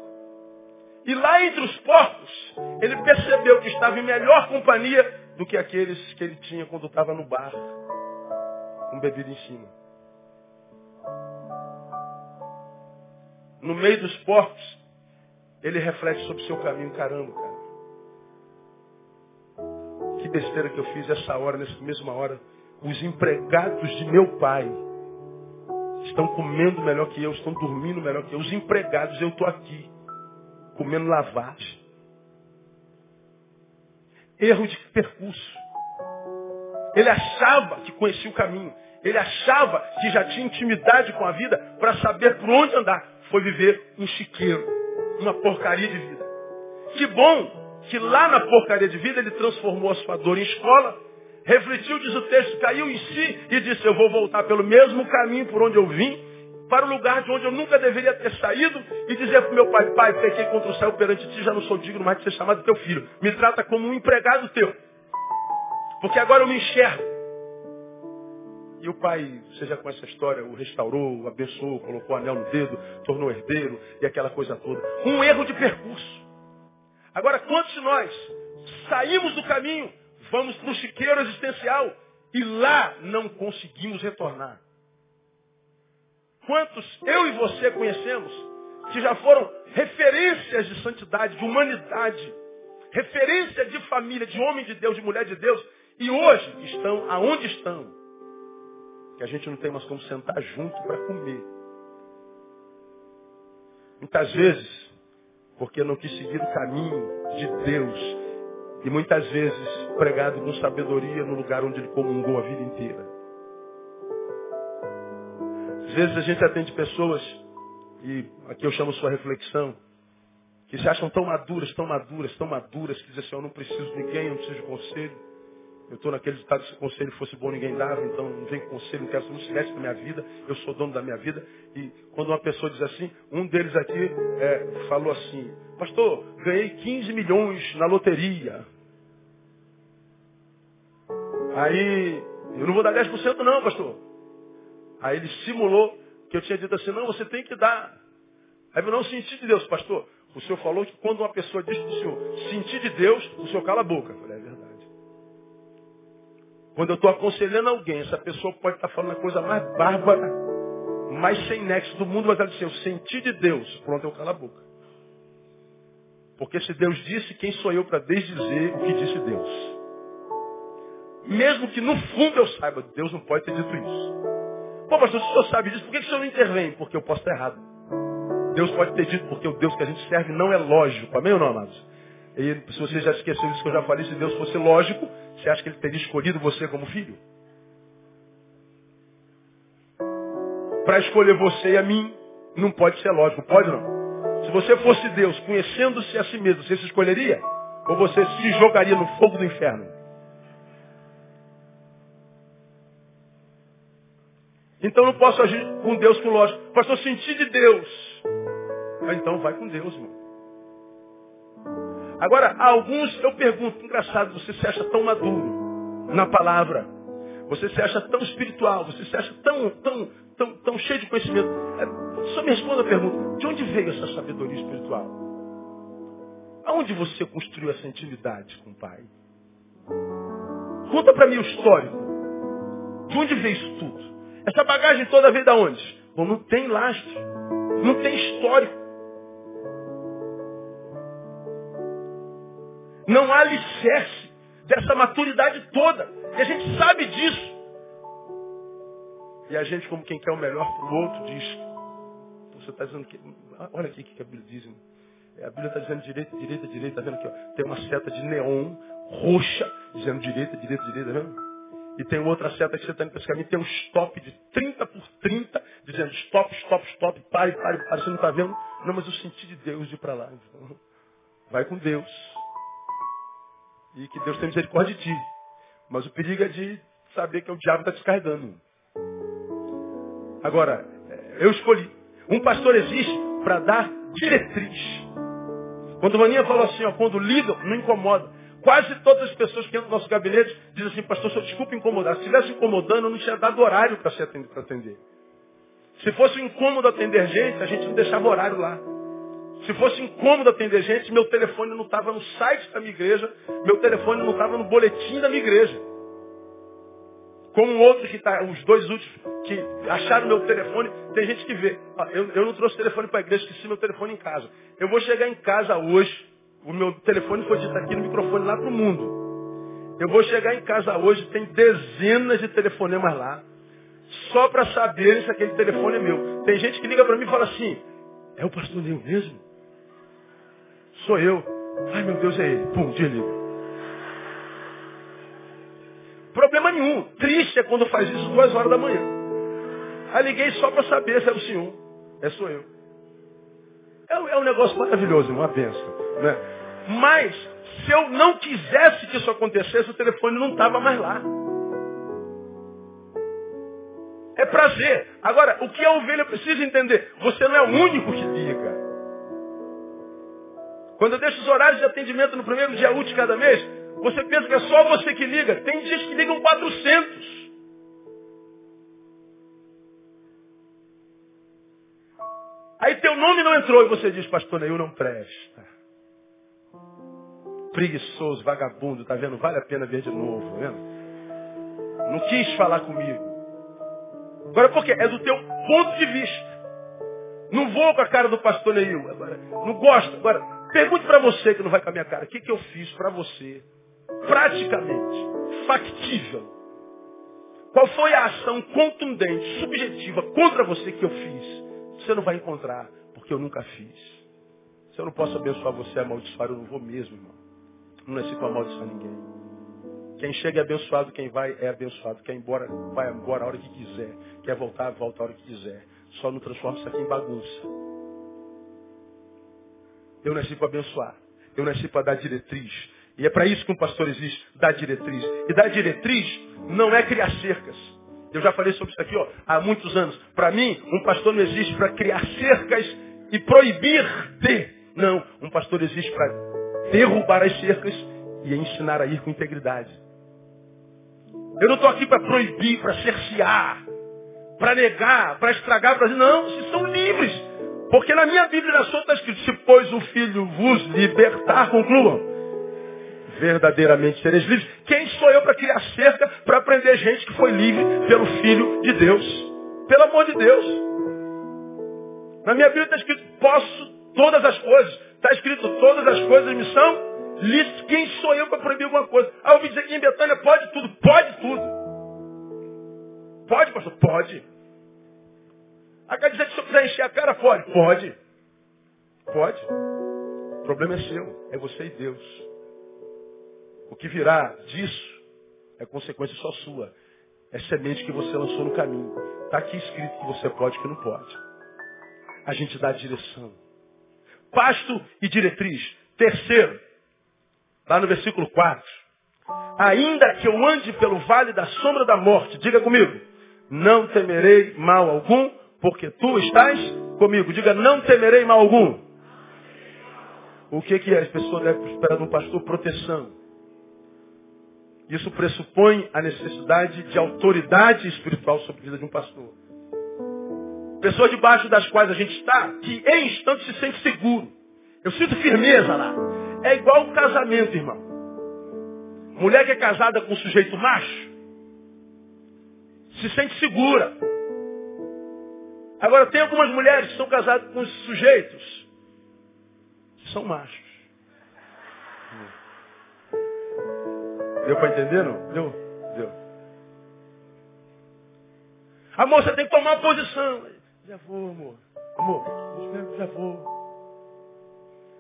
E lá entre os porcos, ele percebeu que estava em melhor companhia do que aqueles que ele tinha quando estava no bar, com bebida em cima. no meio dos porcos, ele reflete sobre o seu caminho. Caramba, cara. Que besteira que eu fiz essa hora, nessa mesma hora. Os empregados de meu pai estão comendo melhor que eu, estão dormindo melhor que eu. Os empregados, eu estou aqui, comendo lavagem. Erro de percurso. Ele achava que conhecia o caminho. Ele achava que já tinha intimidade com a vida para saber por onde andar foi viver um chiqueiro, uma porcaria de vida. Que bom que lá na porcaria de vida ele transformou a sua dor em escola, refletiu, diz o texto, caiu em si e disse, eu vou voltar pelo mesmo caminho por onde eu vim, para o lugar de onde eu nunca deveria ter saído e dizer para o meu pai, pai, pequei contra o céu perante ti, já não sou digno mais de ser chamado teu filho. Me trata como um empregado teu. Porque agora eu me enxergo. E o pai, você já conhece a história, o restaurou, o abençoou, colocou o anel no dedo, tornou herdeiro e aquela coisa toda. Um erro de percurso. Agora, quantos de nós saímos do caminho, vamos para o chiqueiro existencial e lá não conseguimos retornar? Quantos eu e você conhecemos que já foram referências de santidade, de humanidade, referência de família, de homem de Deus, de mulher de Deus, e hoje estão aonde estão? Que a gente não tem mais como sentar junto para comer. Muitas vezes, porque não quis seguir o caminho de Deus, e muitas vezes pregado com sabedoria no lugar onde ele comungou a vida inteira. Às vezes a gente atende pessoas, e aqui eu chamo sua reflexão, que se acham tão maduras, tão maduras, tão maduras, que dizem assim, eu não preciso de ninguém, eu não preciso de conselho. Eu estou naquele ditado, se o conselho fosse bom, ninguém dava, então não vem conselho, não quero, não se na minha vida, eu sou dono da minha vida. E quando uma pessoa diz assim, um deles aqui é, falou assim, pastor, ganhei 15 milhões na loteria. Aí, eu não vou dar 10% não, pastor. Aí ele simulou que eu tinha dito assim, não, você tem que dar. Aí eu não senti de Deus, pastor. O senhor falou que quando uma pessoa diz para o senhor, sentir de Deus, o senhor cala a boca. Eu falei, é verdade. Quando eu estou aconselhando alguém, essa pessoa pode estar falando a coisa mais bárbara, mais sem nexo do mundo, mas ela diz assim, eu senti de Deus. Pronto, eu calo a boca. Porque se Deus disse, quem sou eu para desdizer o que disse Deus? Mesmo que no fundo eu saiba, Deus não pode ter dito isso. Pô, pastor, se o senhor sabe disso, por que o senhor não intervém? Porque eu posso estar errado. Deus pode ter dito, porque o Deus que a gente serve não é lógico. Amém ou não, amados? E se você já esqueceu disso que eu já falei, se Deus fosse lógico, você acha que ele teria escolhido você como filho? Para escolher você e a mim, não pode ser lógico, pode não? Se você fosse Deus, conhecendo-se a si mesmo, você se escolheria? Ou você se jogaria no fogo do inferno? Então não posso agir com Deus com lógico. Pastor, sentir de Deus. Ah, então vai com Deus, irmão. Agora, alguns eu pergunto, engraçado, você se acha tão maduro na palavra, você se acha tão espiritual, você se acha tão, tão, tão, tão cheio de conhecimento. É, só me responda a pergunta, de onde veio essa sabedoria espiritual? Aonde você construiu essa intimidade com o Pai? Conta para mim o histórico. De onde veio isso tudo? Essa bagagem toda veio da onde? Bom, não tem lastro. Não tem histórico. Não há alicerce dessa maturidade toda. E a gente sabe disso. E a gente, como quem quer o melhor para o outro, diz. Você está dizendo que. Olha aqui o que a Bíblia diz. Irmão. É, a Bíblia está dizendo direita, direita, direita. Está vendo aqui? Ó, tem uma seta de neon roxa, dizendo direita, direita, direita. Tá vendo? E tem outra seta que você está indo para esse caminho. Tem um stop de 30 por 30, dizendo stop, stop, stop, pare, pare, pare. Você não está vendo? Não, mas eu senti de Deus de ir para lá. Então, vai com Deus. E que Deus tenha misericórdia de ti. Mas o perigo é de saber que o diabo está descarregando. Agora, eu escolhi. Um pastor existe para dar diretriz. Quando o Maninha falou assim, ó, quando ligam, não incomoda. Quase todas as pessoas que entram no nosso gabinete dizem assim, pastor, só desculpa incomodar. Se estivesse incomodando, eu não tinha dado horário para atender. Se fosse um incômodo atender gente, a gente não deixava horário lá. Se fosse incômodo atender gente, meu telefone não estava no site da minha igreja, meu telefone não estava no boletim da minha igreja. Como um outro que está, os dois últimos que acharam meu telefone, tem gente que vê. Eu, eu não trouxe telefone para a igreja, esqueci meu telefone em casa. Eu vou chegar em casa hoje, o meu telefone foi dito aqui no microfone lá para o mundo. Eu vou chegar em casa hoje, tem dezenas de telefonemas lá, só para saber se aquele telefone é meu. Tem gente que liga para mim e fala assim, é o pastor Nil mesmo? Sou eu. Ai meu Deus, é ele. Pum, desliga. Problema nenhum. Triste é quando faz isso duas horas da manhã. Aí liguei só para saber se era o senhor. É, sou eu. É, é um negócio maravilhoso, uma benção. Né? Mas, se eu não quisesse que isso acontecesse, o telefone não estava mais lá. É prazer. Agora, o que a ovelha precisa entender? Você não é o único que liga. Quando eu deixo os horários de atendimento no primeiro dia útil de cada mês, Você pensa que é só você que liga? Tem dias que ligam 400. Aí teu nome não entrou e você diz, pastor Neil não presta. Preguiçoso, vagabundo, tá vendo? Vale a pena ver de novo, tá vendo? Não quis falar comigo. Agora por quê? É do teu ponto de vista. Não vou com a cara do pastor Neil. Agora, não gosto. Agora, pergunte para você que não vai com a minha cara. O que, que eu fiz para você? Praticamente. Factível. Qual foi a ação contundente, subjetiva contra você que eu fiz? Você não vai encontrar, porque eu nunca fiz. Se eu não posso abençoar você amaldiçoar, eu não vou mesmo, irmão. Não nasci para amaldiçoar ninguém. Quem chega é abençoado, quem vai é abençoado. Quer ir embora, vai embora a hora que quiser. Quer voltar, volta a hora que quiser. Só não transforma isso aqui em bagunça. Eu nasci para abençoar. Eu nasci para dar diretriz. E é para isso que um pastor existe, dar diretriz. E dar diretriz não é criar cercas. Eu já falei sobre isso aqui ó, há muitos anos. Para mim, um pastor não existe para criar cercas e proibir de. Não, um pastor existe para derrubar as cercas e ensinar a ir com integridade. Eu não estou aqui para proibir, para cercear, para negar, para estragar, para dizer, não, vocês são livres. Porque na minha Bíblia na sua está escrito, se pois o Filho vos libertar, concluam. Verdadeiramente sereis livres. Quem sou eu para criar cerca, para prender gente que foi livre pelo Filho de Deus? Pelo amor de Deus. Na minha Bíblia está escrito, posso todas as coisas. Está escrito, todas as coisas me são lícitas. Quem sou eu para proibir alguma coisa? Ah, eu ouvi dizer que em Betânia pode tudo. Pode tudo. Pode, pastor? Pode. Acaba dizer que se eu quiser encher a cara, pode? Pode. Pode. O problema é seu. É você e Deus. O que virá disso é consequência só sua. É semente que você lançou no caminho. Está aqui escrito que você pode e que não pode. A gente dá direção. Pasto e diretriz. Terceiro, lá no versículo 4. Ainda que eu ande pelo vale da sombra da morte, diga comigo, não temerei mal algum, porque tu estás comigo. Diga, não temerei mal algum. O que, que é? As pessoas devem esperar de um pastor proteção. Isso pressupõe a necessidade de autoridade espiritual sobre a vida de um pastor. Pessoas debaixo das quais a gente está, que em instante se sente seguro. Eu sinto firmeza lá. É igual um casamento, irmão. Mulher que é casada com um sujeito macho, se sente segura. Agora, tem algumas mulheres que são casadas com sujeitos que são machos. Deu para entender, não? Deu? Deu. Amor, você tem que tomar uma posição. Já vou, amor. Amor, já vou.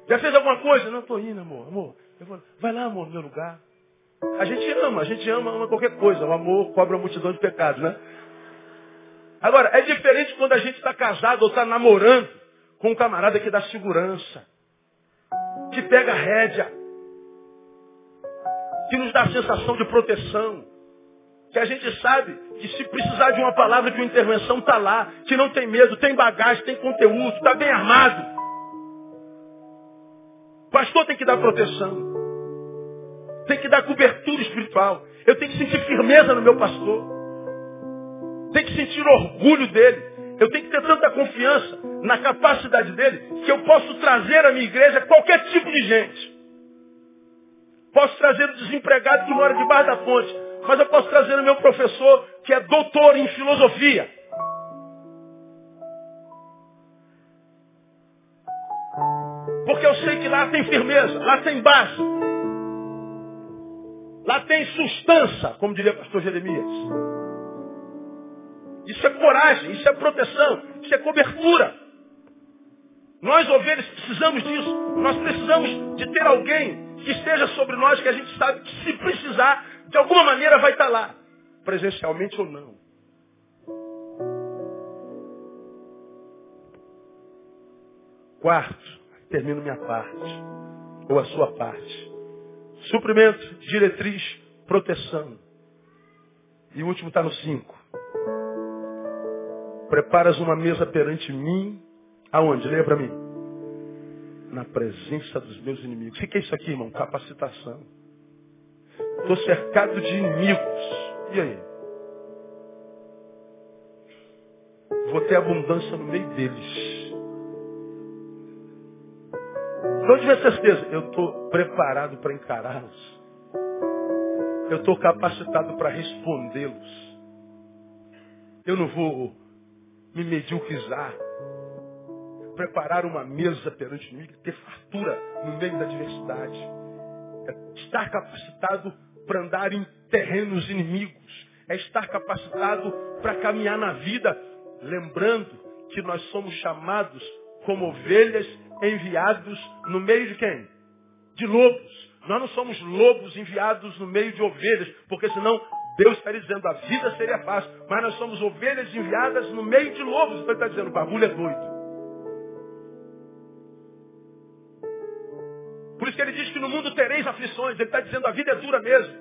Já fez alguma coisa? Não, estou indo, amor. Amor, vou... vai lá, amor, no meu lugar. A gente ama, a gente ama, ama qualquer coisa. O amor cobra a multidão de pecados, né? Agora, é diferente quando a gente está casado ou está namorando com um camarada que dá segurança, que pega rédea, que nos dá a sensação de proteção, que a gente sabe que se precisar de uma palavra, de uma intervenção, está lá, que não tem medo, tem bagagem, tem conteúdo, está bem armado. O pastor tem que dar proteção tem que dar cobertura espiritual. Eu tenho que sentir firmeza no meu pastor. Tenho que sentir orgulho dele. Eu tenho que ter tanta confiança na capacidade dele que eu posso trazer à minha igreja qualquer tipo de gente. Posso trazer o desempregado que mora debaixo da ponte. Mas eu posso trazer o meu professor que é doutor em filosofia. Porque eu sei que lá tem firmeza, lá tem base. Lá tem sustância, como diria o pastor Jeremias. Isso é coragem, isso é proteção, isso é cobertura. Nós, ovelhas, precisamos disso. Nós precisamos de ter alguém que esteja sobre nós, que a gente sabe que se precisar, de alguma maneira vai estar lá. Presencialmente ou não. Quarto, termino minha parte, ou a sua parte. Suprimento, diretriz, proteção. E o último está no 5. Preparas uma mesa perante mim. Aonde? Leia para mim. Na presença dos meus inimigos. O que é isso aqui, irmão? Capacitação. estou cercado de inimigos. E aí? Vou ter abundância no meio deles. Então, de certeza, eu estou preparado para encará-los. Eu estou capacitado para respondê-los. Eu não vou me mediocrizar. Preparar uma mesa perante mim, ter fartura no meio da diversidade. É estar capacitado para andar em terrenos inimigos. É estar capacitado para caminhar na vida, lembrando que nós somos chamados como ovelhas enviados no meio de quem? De lobos. Nós não somos lobos enviados no meio de ovelhas, porque senão Deus está dizendo a vida seria fácil, mas nós somos ovelhas enviadas no meio de lobos. Então ele está dizendo, o bagulho é doido. Por isso que ele diz que no mundo tereis aflições. Ele está dizendo a vida é dura mesmo.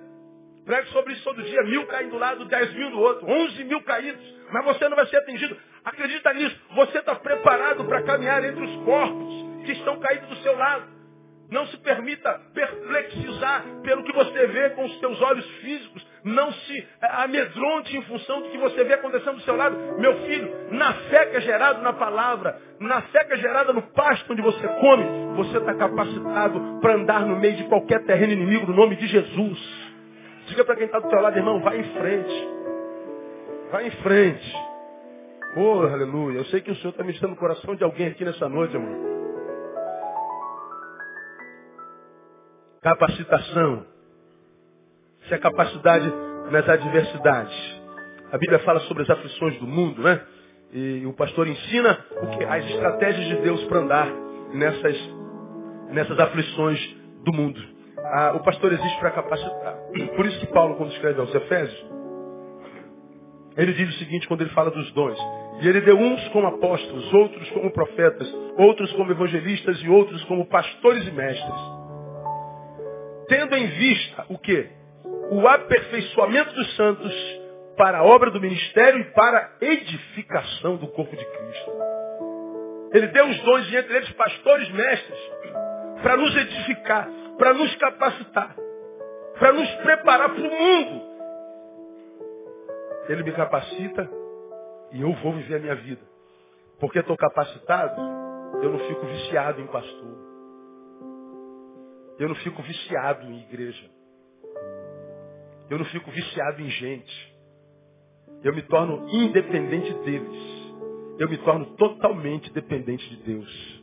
Prego sobre isso todo dia, mil caindo do lado, dez mil do outro, onze mil caídos. Mas você não vai ser atingido. Acredita nisso. Você está preparado para caminhar entre os corpos que estão caídos do seu lado. Não se permita perplexizar pelo que você vê com os seus olhos físicos. Não se amedronte em função do que você vê acontecendo do seu lado. Meu filho, na fé que é gerado na palavra, na fé que é gerada no pasto onde você come, você está capacitado para andar no meio de qualquer terreno inimigo no nome de Jesus. Diga para quem está do seu lado, irmão, vai em frente. Vai em frente. Oh, aleluia. Eu sei que o Senhor está me no coração de alguém aqui nessa noite, irmão. Capacitação. Se é capacidade nas adversidades. A Bíblia fala sobre as aflições do mundo, né? E o pastor ensina o que, as estratégias de Deus para andar nessas, nessas aflições do mundo. Ah, o pastor existe para capacitar. Por isso que Paulo, quando escreve aos Efésios, ele diz o seguinte quando ele fala dos dons. E ele deu uns como apóstolos, outros como profetas, outros como evangelistas e outros como pastores e mestres tendo em vista o quê? O aperfeiçoamento dos santos para a obra do ministério e para a edificação do corpo de Cristo. Ele deu os dons, entre eles pastores mestres, para nos edificar, para nos capacitar, para nos preparar para o mundo. Ele me capacita e eu vou viver a minha vida. Porque estou capacitado, eu não fico viciado em pastor. Eu não fico viciado em igreja. Eu não fico viciado em gente. Eu me torno independente deles. Eu me torno totalmente dependente de Deus.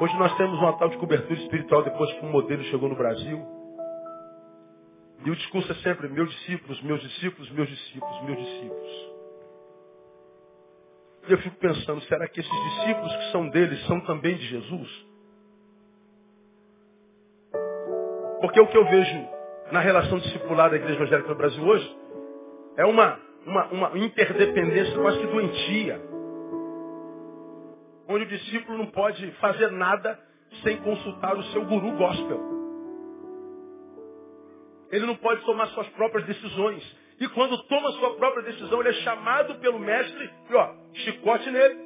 Hoje nós temos uma tal de cobertura espiritual depois que um modelo chegou no Brasil. E o discurso é sempre meus discípulos, meus discípulos, meus discípulos, meus discípulos. E eu fico pensando, será que esses discípulos que são deles são também de Jesus? Porque o que eu vejo na relação discipular da Igreja Evangélica no Brasil hoje é uma, uma, uma interdependência quase que doentia. Onde o discípulo não pode fazer nada sem consultar o seu guru gospel. Ele não pode tomar suas próprias decisões. E quando toma sua própria decisão, ele é chamado pelo mestre e ó, chicote nele.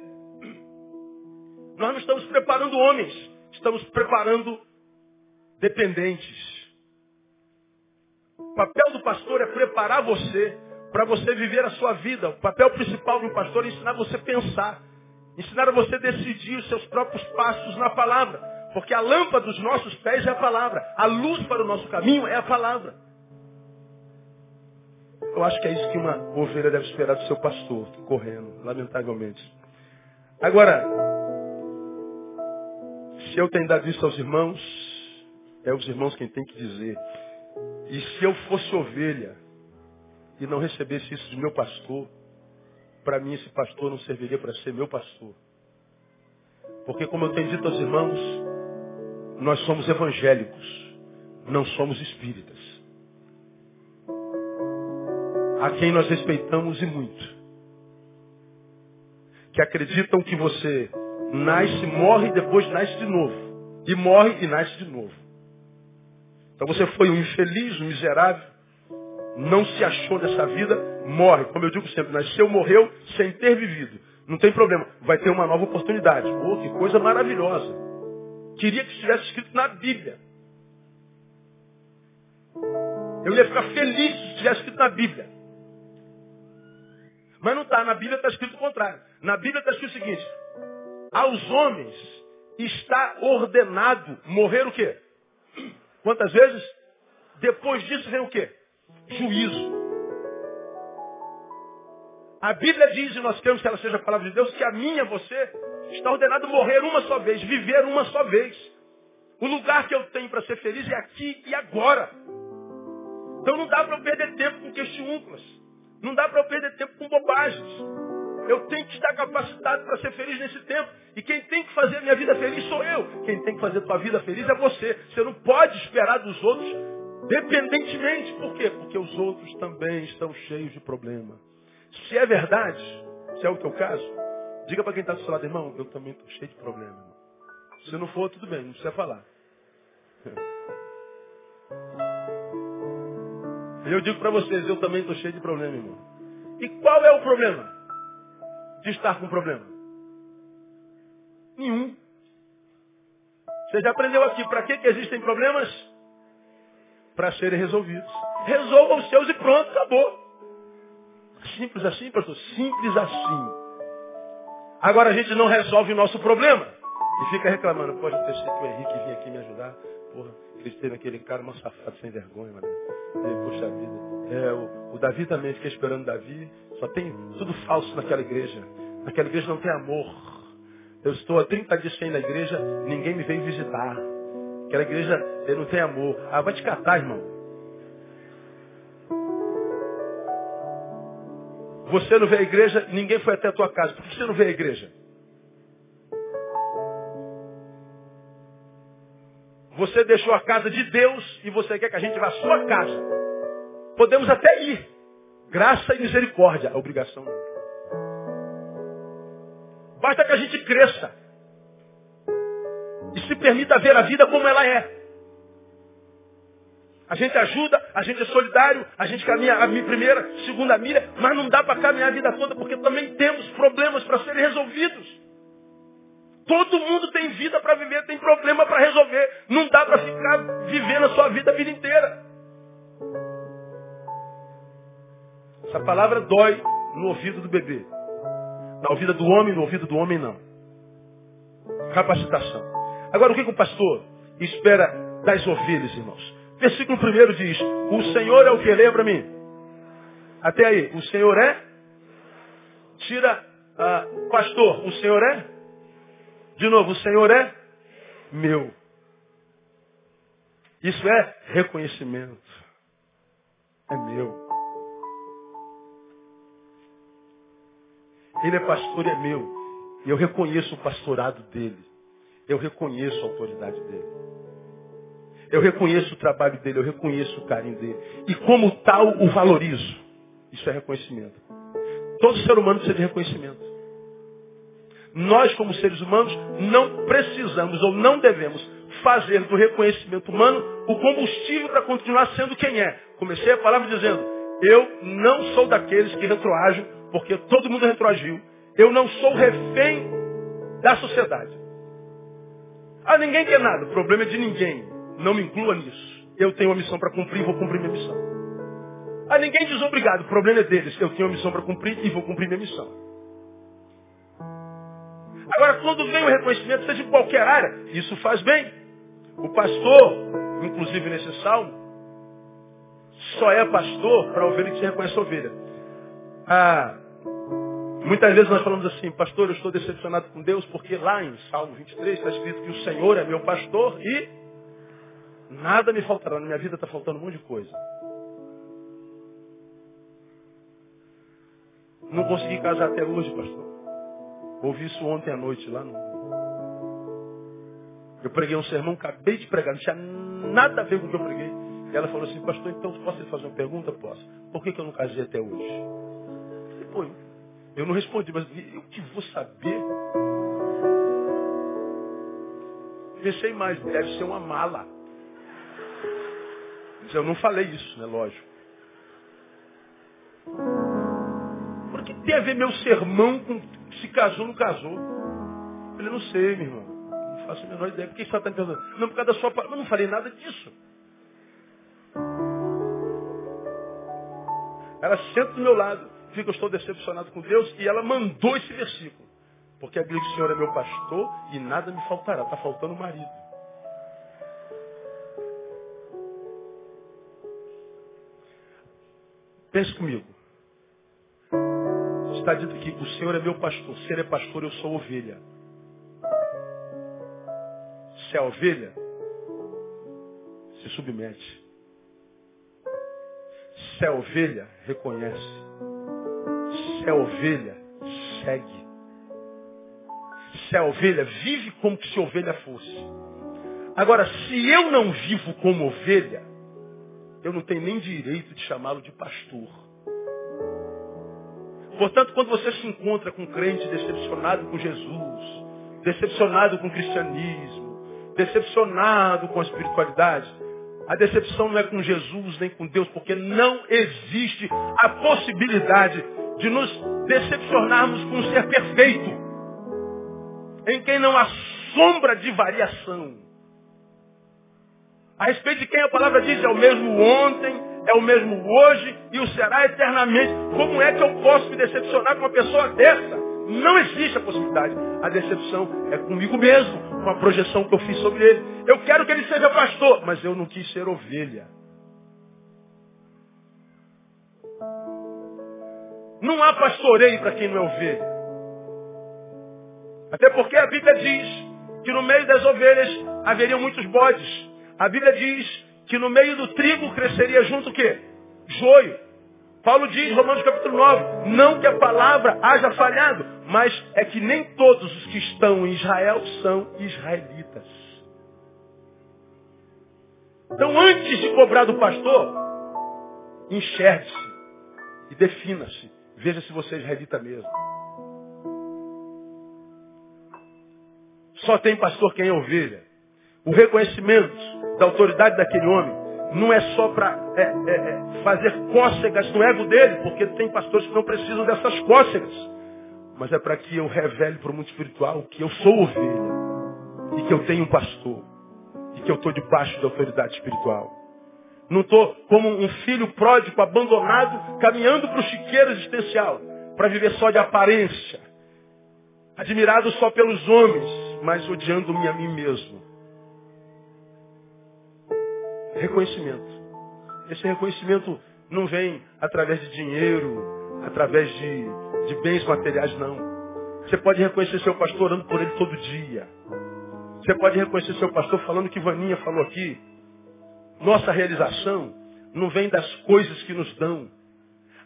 Nós não estamos preparando homens, estamos preparando dependentes. Papel do pastor é preparar você para você viver a sua vida. O papel principal do pastor é ensinar você a pensar. Ensinar você a decidir os seus próprios passos na palavra. Porque a lâmpada dos nossos pés é a palavra. A luz para o nosso caminho é a palavra. Eu acho que é isso que uma ovelha deve esperar do seu pastor, correndo, lamentavelmente. Agora, se eu tenho dado isso aos irmãos, é os irmãos quem tem que dizer. E se eu fosse ovelha e não recebesse isso de meu pastor, para mim esse pastor não serviria para ser meu pastor. Porque como eu tenho dito aos irmãos, nós somos evangélicos, não somos espíritas. A quem nós respeitamos e muito. Que acreditam que você nasce, morre e depois nasce de novo. E morre e nasce de novo. Então você foi um infeliz, um miserável, não se achou nessa vida, morre. Como eu digo sempre, nasceu, morreu sem ter vivido. Não tem problema, vai ter uma nova oportunidade. Pô, que coisa maravilhosa. Queria que estivesse escrito na Bíblia. Eu ia ficar feliz se estivesse escrito na Bíblia. Mas não está. Na Bíblia está escrito o contrário. Na Bíblia está escrito o seguinte. Aos homens está ordenado morrer o quê? Quantas vezes? Depois disso vem o quê? Juízo. A Bíblia diz, e nós queremos que ela seja a palavra de Deus, que a minha, você, está ordenado morrer uma só vez, viver uma só vez. O lugar que eu tenho para ser feliz é aqui e agora. Então não dá para eu perder tempo com questiúnculas. Não dá para eu perder tempo com bobagens. Eu tenho que estar capacitado para ser feliz nesse tempo. E quem tem que fazer a minha vida feliz sou eu. Quem tem que fazer a tua vida feliz é você. Você não pode esperar dos outros dependentemente. Por quê? Porque os outros também estão cheios de problema. Se é verdade, se é o teu caso, diga para quem está do seu lado, irmão, eu também estou cheio de problema. Se não for, tudo bem, não precisa falar. Eu digo para vocês, eu também estou cheio de problema, irmão. E qual é o problema de estar com problema? Nenhum. Você já aprendeu aqui, para que, que existem problemas? Para serem resolvidos. Resolva os seus e pronto, acabou. Simples assim, pastor? Simples assim. Agora a gente não resolve o nosso problema. E fica reclamando, poxa, eu pensei que o Henrique vinha aqui me ajudar. Porra, ele esteve aquele cara, um safado sem vergonha, mano. E, poxa vida. É, o, o Davi também, fiquei esperando Davi. Só tem tudo falso naquela igreja. Naquela igreja não tem amor. Eu estou há 30 dias sem na igreja, ninguém me veio visitar. Aquela igreja não tem amor. Ah, vai te catar, irmão. Você não vê a igreja, ninguém foi até a tua casa. Por que você não vê a igreja? Você deixou a casa de Deus e você quer que a gente vá à sua casa. Podemos até ir. Graça e misericórdia. Obrigação não. Basta que a gente cresça. E se permita ver a vida como ela é. A gente ajuda, a gente é solidário, a gente caminha a primeira, segunda milha, mas não dá para caminhar a vida toda porque também temos problemas para serem resolvidos. Todo mundo tem vida para viver, tem problema para resolver. Não dá para ficar vivendo a sua vida a vida inteira. Essa palavra dói no ouvido do bebê. Na ouvida do homem, no ouvido do homem não. Capacitação. Agora o que, que o pastor espera das ovelhas, irmãos? Versículo 1 diz, o Senhor é o que? Para mim. Até aí, o Senhor é? Tira, ah, pastor, o Senhor é? De novo, o Senhor é? Meu. Isso é reconhecimento. É meu. Ele é pastor e é meu. E eu reconheço o pastorado dele. Eu reconheço a autoridade dele. Eu reconheço o trabalho dele, eu reconheço o carinho dele. E como tal o valorizo. Isso é reconhecimento. Todo ser humano precisa de reconhecimento. Nós, como seres humanos, não precisamos ou não devemos fazer do reconhecimento humano o combustível para continuar sendo quem é. Comecei a palavra dizendo, eu não sou daqueles que retroagem porque todo mundo retroagiu. Eu não sou refém da sociedade. Ah, ninguém quer nada. O problema é de ninguém. Não me inclua nisso. Eu tenho uma missão para cumprir e vou cumprir minha missão. Ah, ninguém diz obrigado. O problema é deles. Eu tenho uma missão para cumprir e vou cumprir minha missão. Agora, quando vem o reconhecimento, seja em qualquer área, isso faz bem. O pastor, inclusive nesse salmo, só é pastor para ovelha que se reconhece a ovelha. Ah, muitas vezes nós falamos assim, pastor, eu estou decepcionado com Deus, porque lá em Salmo 23 está escrito que o Senhor é meu pastor e nada me faltará. Na minha vida está faltando um monte de coisa. Não consegui casar até hoje, pastor. Ouvi isso ontem à noite lá no. Eu preguei um sermão, acabei de pregar, não tinha nada a ver com o que eu preguei. E ela falou assim, pastor, então posso lhe fazer uma pergunta? Posso. Por que, que eu não casei até hoje? Pô, eu não respondi, mas eu que vou saber. Pensei mais, deve ser uma mala. Eu não falei isso, né? Lógico. Porque tem a ver meu sermão com se casou ou não casou? Falei, não sei, meu irmão. Não faço a menor ideia. Por que você está me perguntando? Não, por causa da sua palavra. Eu não falei nada disso. Ela senta do meu lado, fica, eu estou decepcionado com Deus, e ela mandou esse versículo. Porque a Bíblia diz, o Senhor é meu pastor e nada me faltará. Está faltando o marido. Pense comigo. Está dito aqui, o Senhor é meu pastor. Se ele é pastor, eu sou ovelha. Se é ovelha, se submete. Se é ovelha, reconhece. Se é ovelha, segue. Se é ovelha, vive como se ovelha fosse. Agora, se eu não vivo como ovelha, eu não tenho nem direito de chamá-lo de pastor. Portanto, quando você se encontra com um crente decepcionado com Jesus, decepcionado com o cristianismo, decepcionado com a espiritualidade, a decepção não é com Jesus nem com Deus, porque não existe a possibilidade de nos decepcionarmos com um ser perfeito, em quem não há sombra de variação. A respeito de quem a palavra diz é o mesmo ontem, é o mesmo hoje e o será eternamente. Como é que eu posso me decepcionar com uma pessoa dessa? Não existe a possibilidade. A decepção é comigo mesmo, com a projeção que eu fiz sobre ele. Eu quero que ele seja pastor, mas eu não quis ser ovelha. Não há pastoreio para quem não é ovelha. Até porque a Bíblia diz que no meio das ovelhas haveriam muitos bodes. A Bíblia diz que no meio do trigo cresceria junto o quê? Joio. Paulo diz, Romanos capítulo 9, não que a palavra haja falhado, mas é que nem todos os que estão em Israel são israelitas. Então, antes de cobrar do pastor, enxergue-se e defina-se. Veja se você é israelita mesmo. Só tem pastor quem é ovelha. O reconhecimento da autoridade daquele homem não é só para é, é, é, fazer cócegas no ego dele, porque tem pastores que não precisam dessas cócegas. Mas é para que eu revele para o mundo espiritual que eu sou ovelha e que eu tenho um pastor e que eu estou debaixo da autoridade espiritual. Não estou como um filho pródigo, abandonado, caminhando para o chiqueiro existencial, para viver só de aparência, admirado só pelos homens, mas odiando-me a mim mesmo. Reconhecimento. Esse reconhecimento não vem através de dinheiro, através de, de bens materiais, não. Você pode reconhecer seu pastor orando por ele todo dia. Você pode reconhecer seu pastor falando que Vaninha falou aqui. Nossa realização não vem das coisas que nos dão.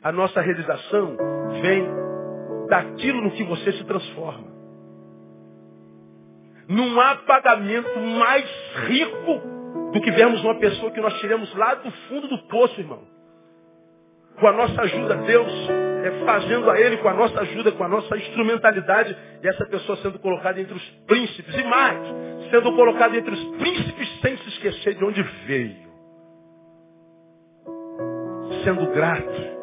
A nossa realização vem daquilo no que você se transforma. Não há pagamento mais rico do que vermos uma pessoa que nós tiramos lá do fundo do poço, irmão. Com a nossa ajuda, Deus é, fazendo a Ele, com a nossa ajuda, com a nossa instrumentalidade, e essa pessoa sendo colocada entre os príncipes, e mais, sendo colocada entre os príncipes sem se esquecer de onde veio. Sendo grato.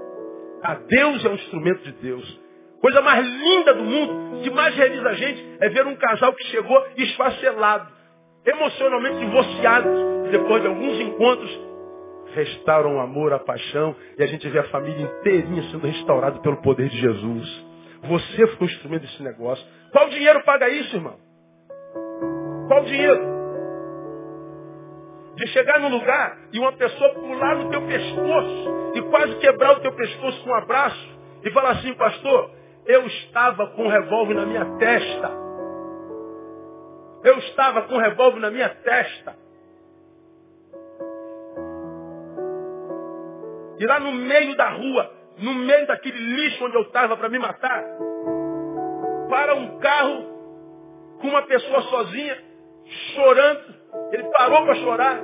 A Deus é um instrumento de Deus. Coisa mais linda do mundo, que mais realiza a gente, é ver um casal que chegou esfacelado, emocionalmente divorciado, e depois de alguns encontros, restauram o amor, a paixão, e a gente vê a família inteirinha sendo restaurada pelo poder de Jesus. Você foi o instrumento desse negócio. Qual dinheiro paga isso, irmão? Qual dinheiro? De chegar num lugar e uma pessoa pular no teu pescoço e quase quebrar o teu pescoço com um abraço e falar assim, pastor, eu estava com um revólver na minha testa. Eu estava com um revólver na minha testa. E lá no meio da rua, no meio daquele lixo onde eu estava para me matar, para um carro com uma pessoa sozinha, chorando. Ele parou para chorar.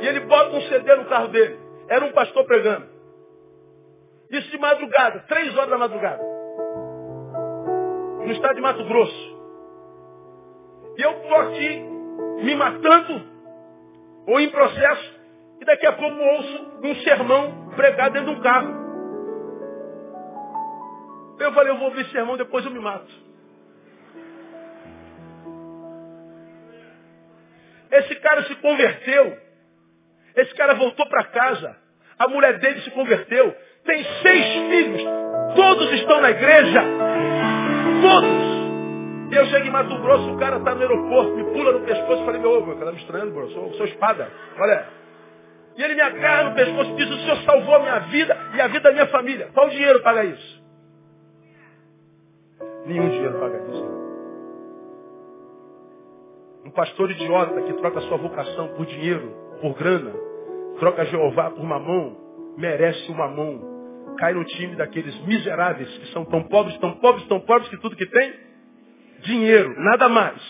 E ele bota um CD no carro dele. Era um pastor pregando. Isso de madrugada, três horas da madrugada no estado de Mato Grosso. E eu estou aqui me matando, ou em processo, e daqui a pouco ouço um sermão pregado dentro de um carro. Eu falei, eu vou ouvir sermão, depois eu me mato. Esse cara se converteu. Esse cara voltou para casa. A mulher dele se converteu. tem seis filhos, todos estão na igreja. Todos. Eu chego em Mato Grosso, o cara está no aeroporto, me pula no pescoço e falei, meu ovo, cara me estranhando, bro, sou, sou espada. Olha. E ele me agarra no pescoço e diz, o senhor salvou a minha vida e a vida da minha família. Qual dinheiro paga isso? Nenhum dinheiro paga isso. Um pastor idiota que troca sua vocação por dinheiro, por grana, troca Jeová por mamão, merece o mamão. Cai no time daqueles miseráveis que são tão pobres, tão pobres, tão pobres que tudo que tem, dinheiro, nada mais.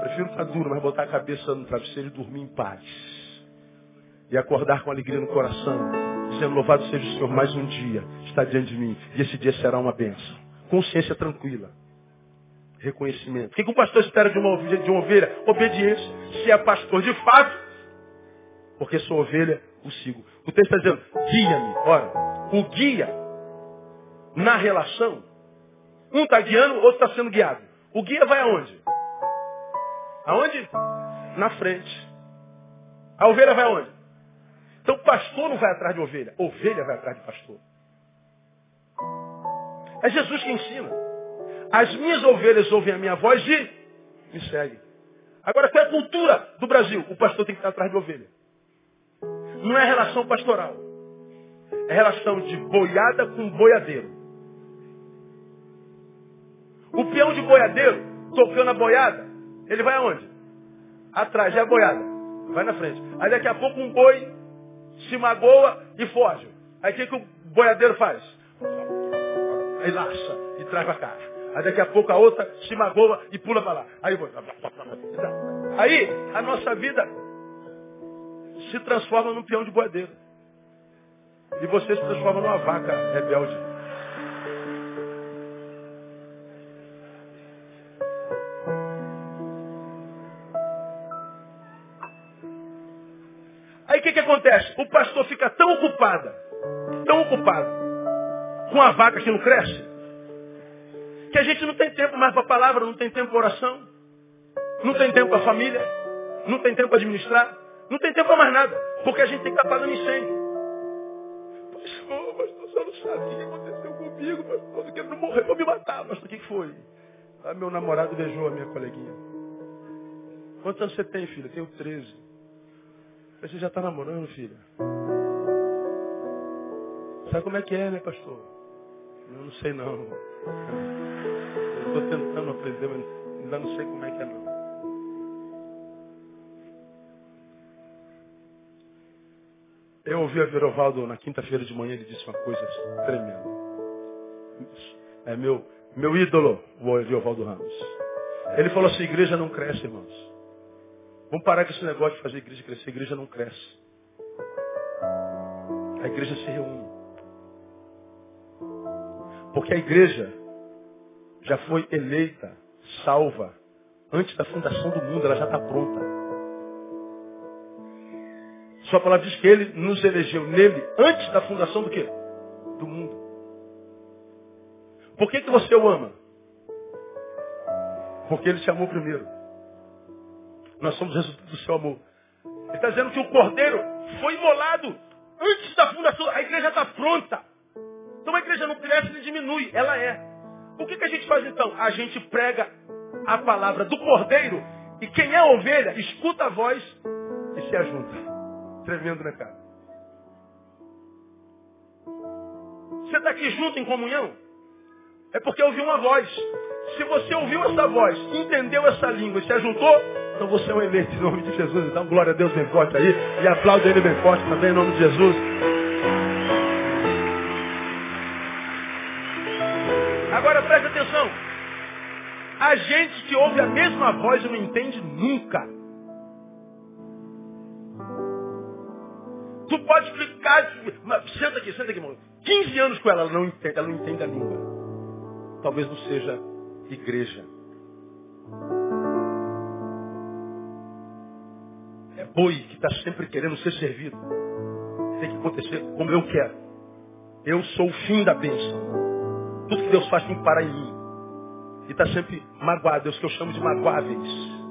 Prefiro ficar duro, mas botar a cabeça no travesseiro e dormir em paz. E acordar com alegria no coração, dizendo, louvado seja o Senhor, mais um dia está diante de mim. E esse dia será uma bênção. Consciência tranquila reconhecimento. O que, o pastor espera de uma? De uma ovelha? Obediência. Se é pastor de fato, porque sou ovelha, o sigo. O texto está dizendo, guia-me. Ora, o guia, na relação, um está guiando, o outro está sendo guiado. O guia vai aonde? Aonde? Na frente. A ovelha vai aonde? Então o pastor não vai atrás de ovelha, ovelha vai atrás de pastor. É Jesus que ensina. As minhas ovelhas ouvem a minha voz e me seguem. Agora, qual é a cultura do Brasil? O pastor tem que estar atrás de ovelha. Não é relação pastoral. É relação de boiada com boiadeiro. O peão de boiadeiro, tocando a boiada, ele vai aonde? Atrás, é a boiada. Vai na frente. Aí daqui a pouco um boi se magoa e foge. Aí o que, que o boiadeiro faz? Aí laça e traz para cá. Aí daqui a pouco a outra se magoa e pula para lá. Aí, aí a nossa vida se transforma num peão de boadeiro. E você se transforma numa vaca rebelde. Acontece? O pastor fica tão ocupado, tão ocupado com a vaca que não cresce, que a gente não tem tempo mais para a palavra, não tem tempo para oração, não tem tempo para a família, não tem tempo para administrar, não tem tempo para mais nada, porque a gente tem que estar apagando incêndio. Pastor, pastor, você não sabe o que aconteceu comigo, pastor, eu quero morrer, vou me matar, pastor, o que foi? Ah, meu namorado beijou a minha coleguinha. Quantos anos você tem, filha? Tenho 13. Você já está namorando, filha? Sabe como é que é, né, pastor? Eu não sei não. Estou tentando aprender, mas ainda não sei como é que é não. Eu ouvi a Verovaldo na quinta-feira de manhã, ele disse uma coisa tremenda. É meu, meu ídolo, o Verovaldo Ramos. Ele falou assim, igreja não cresce, irmãos. Vamos parar com esse negócio de fazer a igreja crescer. A igreja não cresce. A igreja se reúne. Porque a igreja já foi eleita, salva, antes da fundação do mundo, ela já está pronta. Sua palavra diz que ele nos elegeu nele antes da fundação do quê? Do mundo. Por que, que você o ama? Porque ele te amou primeiro. Nós somos resultado do seu amor. Ele está dizendo que o cordeiro foi imolado antes da fundação. A igreja está pronta. Então a igreja não cresce nem diminui, ela é. O que, que a gente faz então? A gente prega a palavra do cordeiro e quem é ovelha escuta a voz e se ajunta. Tremendo, né, cara? Você está aqui junto em comunhão? É porque ouviu uma voz. Se você ouviu essa voz, entendeu essa língua e se ajuntou, então você é um eleito em nome de Jesus. Então glória a Deus bem forte aí. E aplaude ele bem forte também em nome de Jesus. Agora preste atenção. A gente que ouve a mesma voz não entende nunca. Tu pode explicar, senta aqui, senta aqui, irmão. 15 anos com ela, ela não entende, ela não entende a língua. Talvez não seja igreja. Boi que está sempre querendo ser servido. Tem que acontecer como eu quero. Eu sou o fim da bênção. Tudo que Deus faz tem que parar em mim. E está sempre magoado. É os que eu chamo de magoáveis.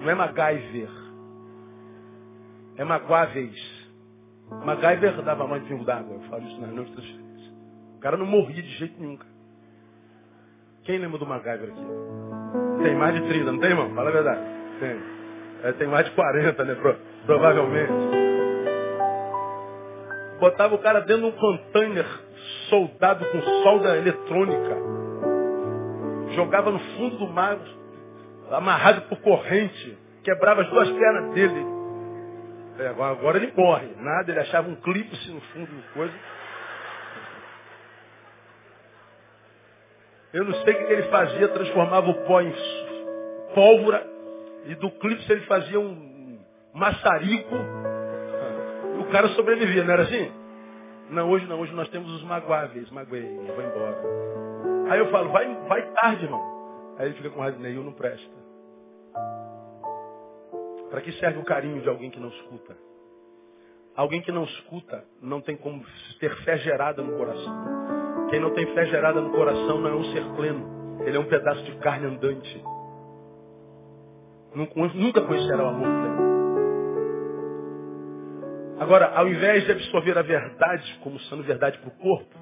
Não é MacGyver. É magoáveis. MacGyver dava mais de vinho d'água. Eu falo isso nas noites de transferência. O cara não morria de jeito nenhum, cara. Quem lembra do MacGyver aqui? Tem mais de 30, não tem, irmão? Fala a verdade. Tem. Tem mais de 40, né? Pro, provavelmente. Botava o cara dentro de um container soldado com solda eletrônica. Jogava no fundo do mar, amarrado por corrente. Quebrava as duas pernas dele. É, agora ele morre. Nada, ele achava um clipe no fundo do coisa. Eu não sei o que ele fazia, transformava o pó em pólvora e do clipe ele fazia um maçarico. E o cara sobrevivia, não era assim? Não, hoje não, hoje nós temos os magoáveis, magoei, vou embora. Aí eu falo, vai, vai tarde, irmão. Aí ele fica com raiva, Neil não presta. Para que serve o carinho de alguém que não escuta? Alguém que não escuta não tem como ter fé gerada no coração. Quem não tem fé gerada no coração não é um ser pleno. Ele é um pedaço de carne andante. Nunca conhecerá o amor pleno. Agora, ao invés de absorver a verdade como sendo verdade para o corpo,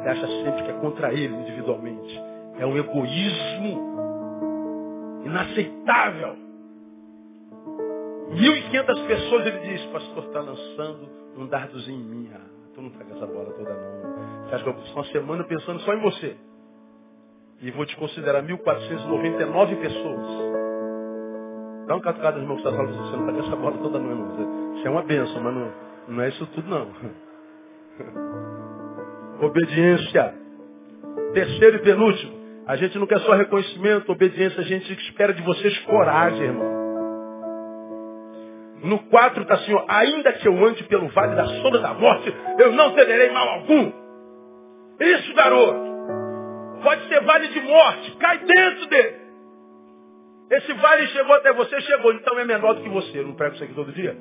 ele acha sempre que é contra ele individualmente. É um egoísmo inaceitável. 1.500 pessoas, ele diz, pastor, está lançando um dardozinho em mim. Ah, tu não pega essa bola toda não. Você acha que eu vou uma semana pensando só em você? E vou te considerar 1.499 pessoas Dá um catucado, irmão, que está falando, você não está essa bola toda não, irmão. Isso é uma benção, mas não, não é isso tudo não. Obediência. Terceiro e penúltimo. A gente não quer só reconhecimento, obediência, a gente espera de vocês coragem, irmão. No 4 está assim, ó, ainda que eu ande pelo vale da sombra da morte, eu não temerei mal algum. Isso, garoto. Pode ser vale de morte, cai dentro dele. Esse vale chegou até você, chegou, então é menor do que você. Eu não prego isso aqui todo dia?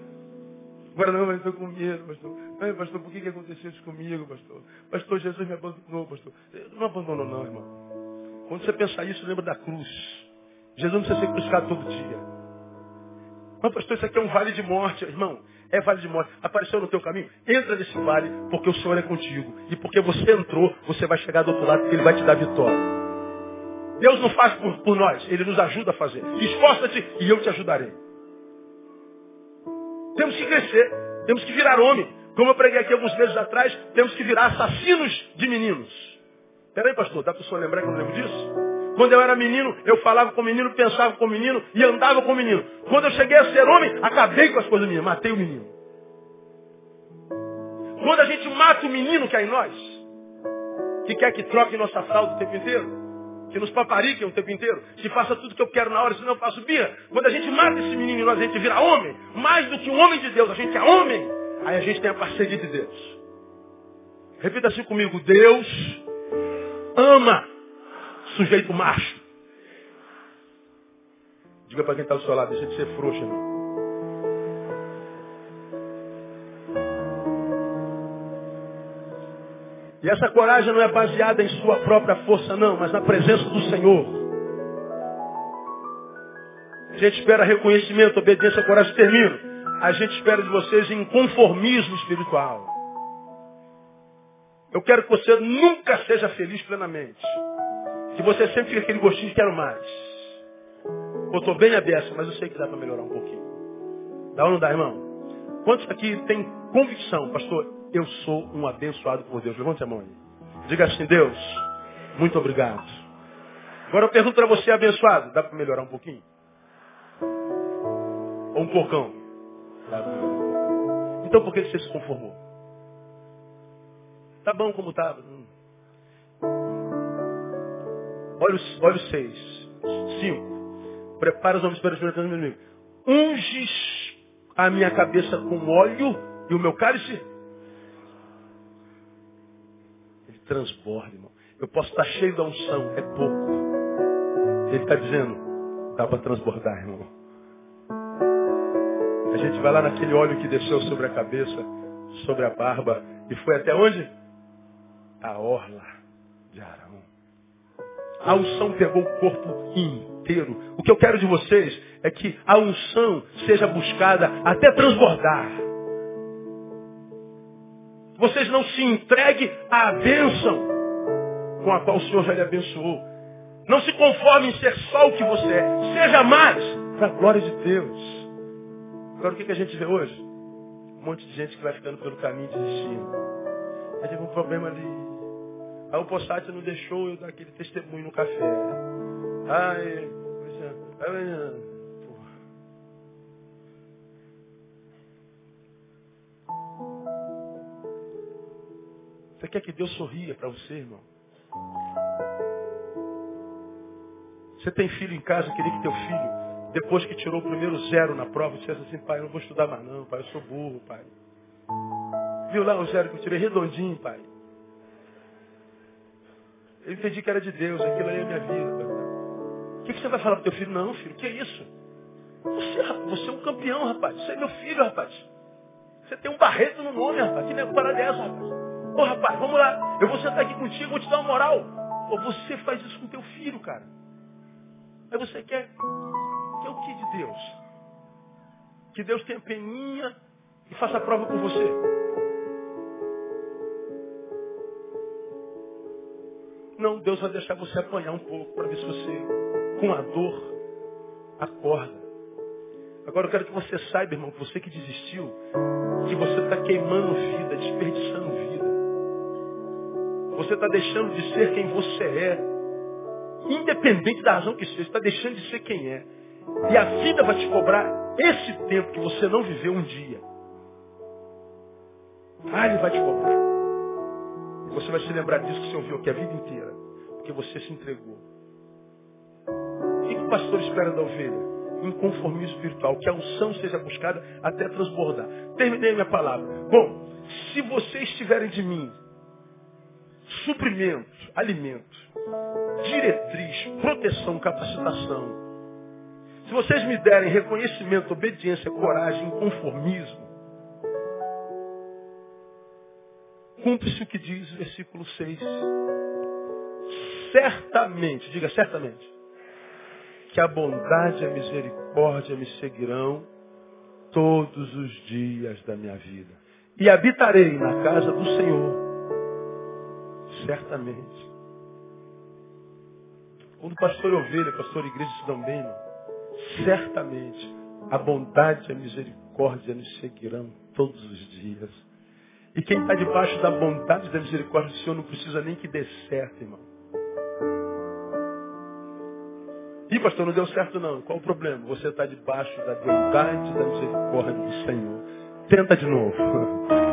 Agora não, mas estou com medo, pastor. Ai, pastor, por que, que aconteceu isso comigo, pastor? Pastor, Jesus me abandonou, pastor. Não abandonou não, irmão. Quando você pensar isso, lembra da cruz. Jesus não precisa ser crucificado todo dia. Mas, pastor, isso aqui é um vale de morte, irmão. É vale de morte. Apareceu no teu caminho? Entra nesse vale, porque o Senhor é contigo. E porque você entrou, você vai chegar do outro lado, porque Ele vai te dar vitória. Deus não faz por, por nós, Ele nos ajuda a fazer. Esforça-te e eu te ajudarei. Temos que crescer, temos que virar homem. Como eu preguei aqui alguns meses atrás, temos que virar assassinos de meninos. Peraí, pastor, dá para o senhor lembrar que eu não lembro disso? Quando eu era menino, eu falava com o menino, pensava com o menino e andava com o menino. Quando eu cheguei a ser homem, acabei com as coisas minhas, matei o menino. Quando a gente mata o menino que é em nós, que quer que troque nossa fralda o tempo inteiro, que nos papariquem o tempo inteiro, que faça tudo que eu quero na hora, senão eu faço birra. Quando a gente mata esse menino nós a gente vira homem, mais do que um homem de Deus, a gente é homem, aí a gente tem a parceria de Deus. Repita assim comigo, Deus ama sujeito macho. Diga para quem está ao seu lado, deixa de ser frouxo. E essa coragem não é baseada em sua própria força, não, mas na presença do Senhor. A gente espera reconhecimento, obediência, coragem. Termino. A gente espera de vocês inconformismo espiritual. Eu quero que você nunca seja feliz plenamente. Que você sempre fique aquele gostinho de quero mais. Eu estou bem aberto, mas eu sei que dá para melhorar um pouquinho. Dá ou não dá, irmão? Quantos aqui tem convicção, pastor? Eu sou um abençoado por Deus. Levante a mão aí. Diga assim, Deus, muito obrigado. Agora eu pergunto para você, abençoado, dá para melhorar um pouquinho? Ou um porcão? Então por que você se conformou? Tá bom como tá. Hum. Olha os, olha os seis. Cinco. Prepara os homens para o inimigo. Unges a minha cabeça com óleo e o meu cálice transborda, irmão. Eu posso estar cheio da unção, é pouco. Ele está dizendo, dá para transbordar, irmão. A gente vai lá naquele óleo que desceu sobre a cabeça, sobre a barba, e foi até onde? A orla de Arão. A unção pegou o corpo inteiro. O que eu quero de vocês é que a unção seja buscada até transbordar. Vocês não se entreguem à bênção com a qual o Senhor já lhe abençoou. Não se conforme em ser só o que você é. Seja mais para a glória de Deus. Agora o que, que a gente vê hoje? Um monte de gente que vai ficando pelo caminho desistindo. Aí teve um problema ali. Aí o Possati não deixou eu dar aquele testemunho no café. Ai, ai, Você quer que Deus sorria para você, irmão? Você tem filho em casa, queria que teu filho, depois que tirou o primeiro zero na prova, dissesse assim, pai, não vou estudar mais não, pai, eu sou burro, pai. Viu lá o zero que eu tirei redondinho, pai. Eu entendi que era de Deus, aquilo aí é minha vida. O que, você vai falar pro teu filho? Não, filho, que é isso? Você, você é um campeão, rapaz. Você é meu filho, rapaz. Você tem um barreto no nome, rapaz. Que nem parada é essa, rapaz? Ô, rapaz, vamos lá. Eu vou sentar aqui contigo, vou te dar uma moral. Ou você faz isso com teu filho, cara. Aí você quer, quer o que de Deus? Que Deus tenha peninha e faça a prova com você. Não, Deus vai deixar você apanhar um pouco para ver se você, com a dor, acorda. Agora eu quero que você saiba, irmão, que você que desistiu, que você está queimando vida, desperdiçando vida. Você está deixando de ser quem você é. Independente da razão que seja, está deixando de ser quem é. E a vida vai te cobrar esse tempo que você não viveu um dia. Ah, ele vai te cobrar. E você vai se lembrar disso que você ouviu aqui a vida inteira. Porque você se entregou. O que o pastor espera da ovelha? Inconformismo espiritual. Que a unção seja buscada até transbordar. Terminei minha palavra. Bom, se vocês tiverem de mim suprimento, alimento, diretriz, proteção, capacitação. Se vocês me derem reconhecimento, obediência, coragem, conformismo, cumpre-se o que diz o versículo 6. Certamente, diga certamente, que a bondade e a misericórdia me seguirão todos os dias da minha vida. E habitarei na casa do Senhor, certamente. Quando o pastor e ovelha, pastor e igreja se dão bem, certamente a bondade e a misericórdia nos seguirão todos os dias. E quem está debaixo da bondade e da misericórdia do Senhor não precisa nem que dê certo, irmão. E pastor, não deu certo não. Qual o problema? Você está debaixo da bondade e da misericórdia do Senhor. Tenta de novo.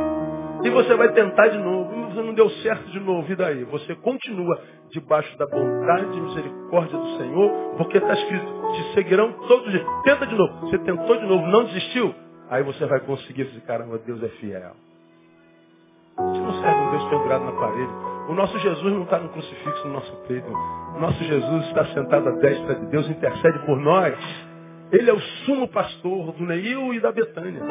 E você vai tentar de novo. Você não deu certo de novo. E daí? Você continua debaixo da bondade e misericórdia do Senhor, porque está escrito, te seguirão todos os dias. Tenta de novo. Você tentou de novo, não desistiu? Aí você vai conseguir esse caramba, Deus é fiel. Você não serve um Deus pendurado na parede. O nosso Jesus não está no crucifixo no nosso peito. O nosso Jesus está sentado à destra de Deus, intercede por nós. Ele é o sumo pastor do Neil e da Betânia.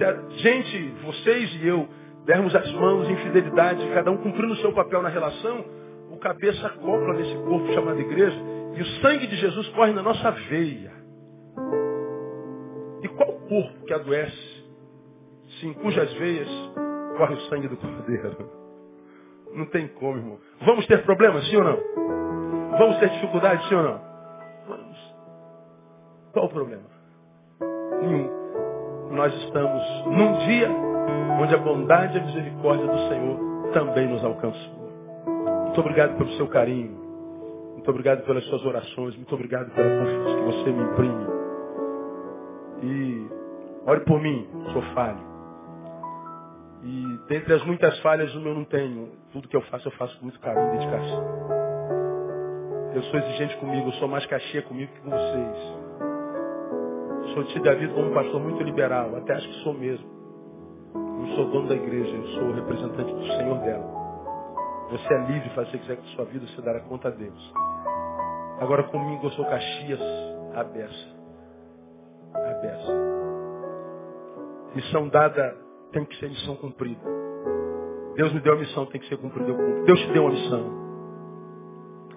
Se a gente, vocês e eu, dermos as mãos em fidelidade, cada um cumprindo o seu papel na relação, o cabeça acopla nesse corpo chamado igreja e o sangue de Jesus corre na nossa veia. E qual corpo que adoece, se em cujas veias corre o sangue do Cordeiro? Não tem como, irmão. Vamos ter problemas, sim ou não? Vamos ter dificuldades, sim ou não? Vamos. Qual o problema? Nenhum. Nós estamos num dia onde a bondade e a misericórdia do Senhor também nos alcançou. Muito obrigado pelo seu carinho. Muito obrigado pelas suas orações. Muito obrigado pela confiança que você me imprime. E ore por mim, sou falho. E dentre as muitas falhas, o meu não tenho. Tudo que eu faço, eu faço com muito carinho e dedicação. Eu sou exigente comigo, eu sou mais cachê comigo que com vocês. Sou tido a vida como um pastor muito liberal, até acho que sou mesmo. Não sou dono da igreja, eu sou representante do Senhor dela. Você é livre fazer o que quiser com a sua vida, você dará conta a Deus. Agora comigo eu sou Caxias, a beça. A beça. Missão dada tem que ser missão cumprida. Deus me deu a missão, tem que ser cumprida. Deus te deu uma missão.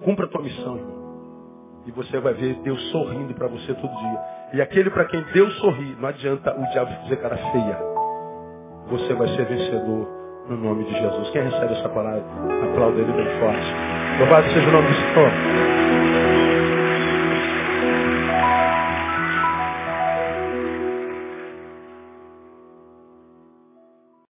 Cumpra a tua missão, irmão. E você vai ver Deus sorrindo para você todo dia. E aquele para quem Deus sorri, não adianta o diabo fazer cara feia. Você vai ser vencedor no nome de Jesus. Quem recebe essa palavra, aplauda ele bem forte. Louvado seja o nome do Senhor.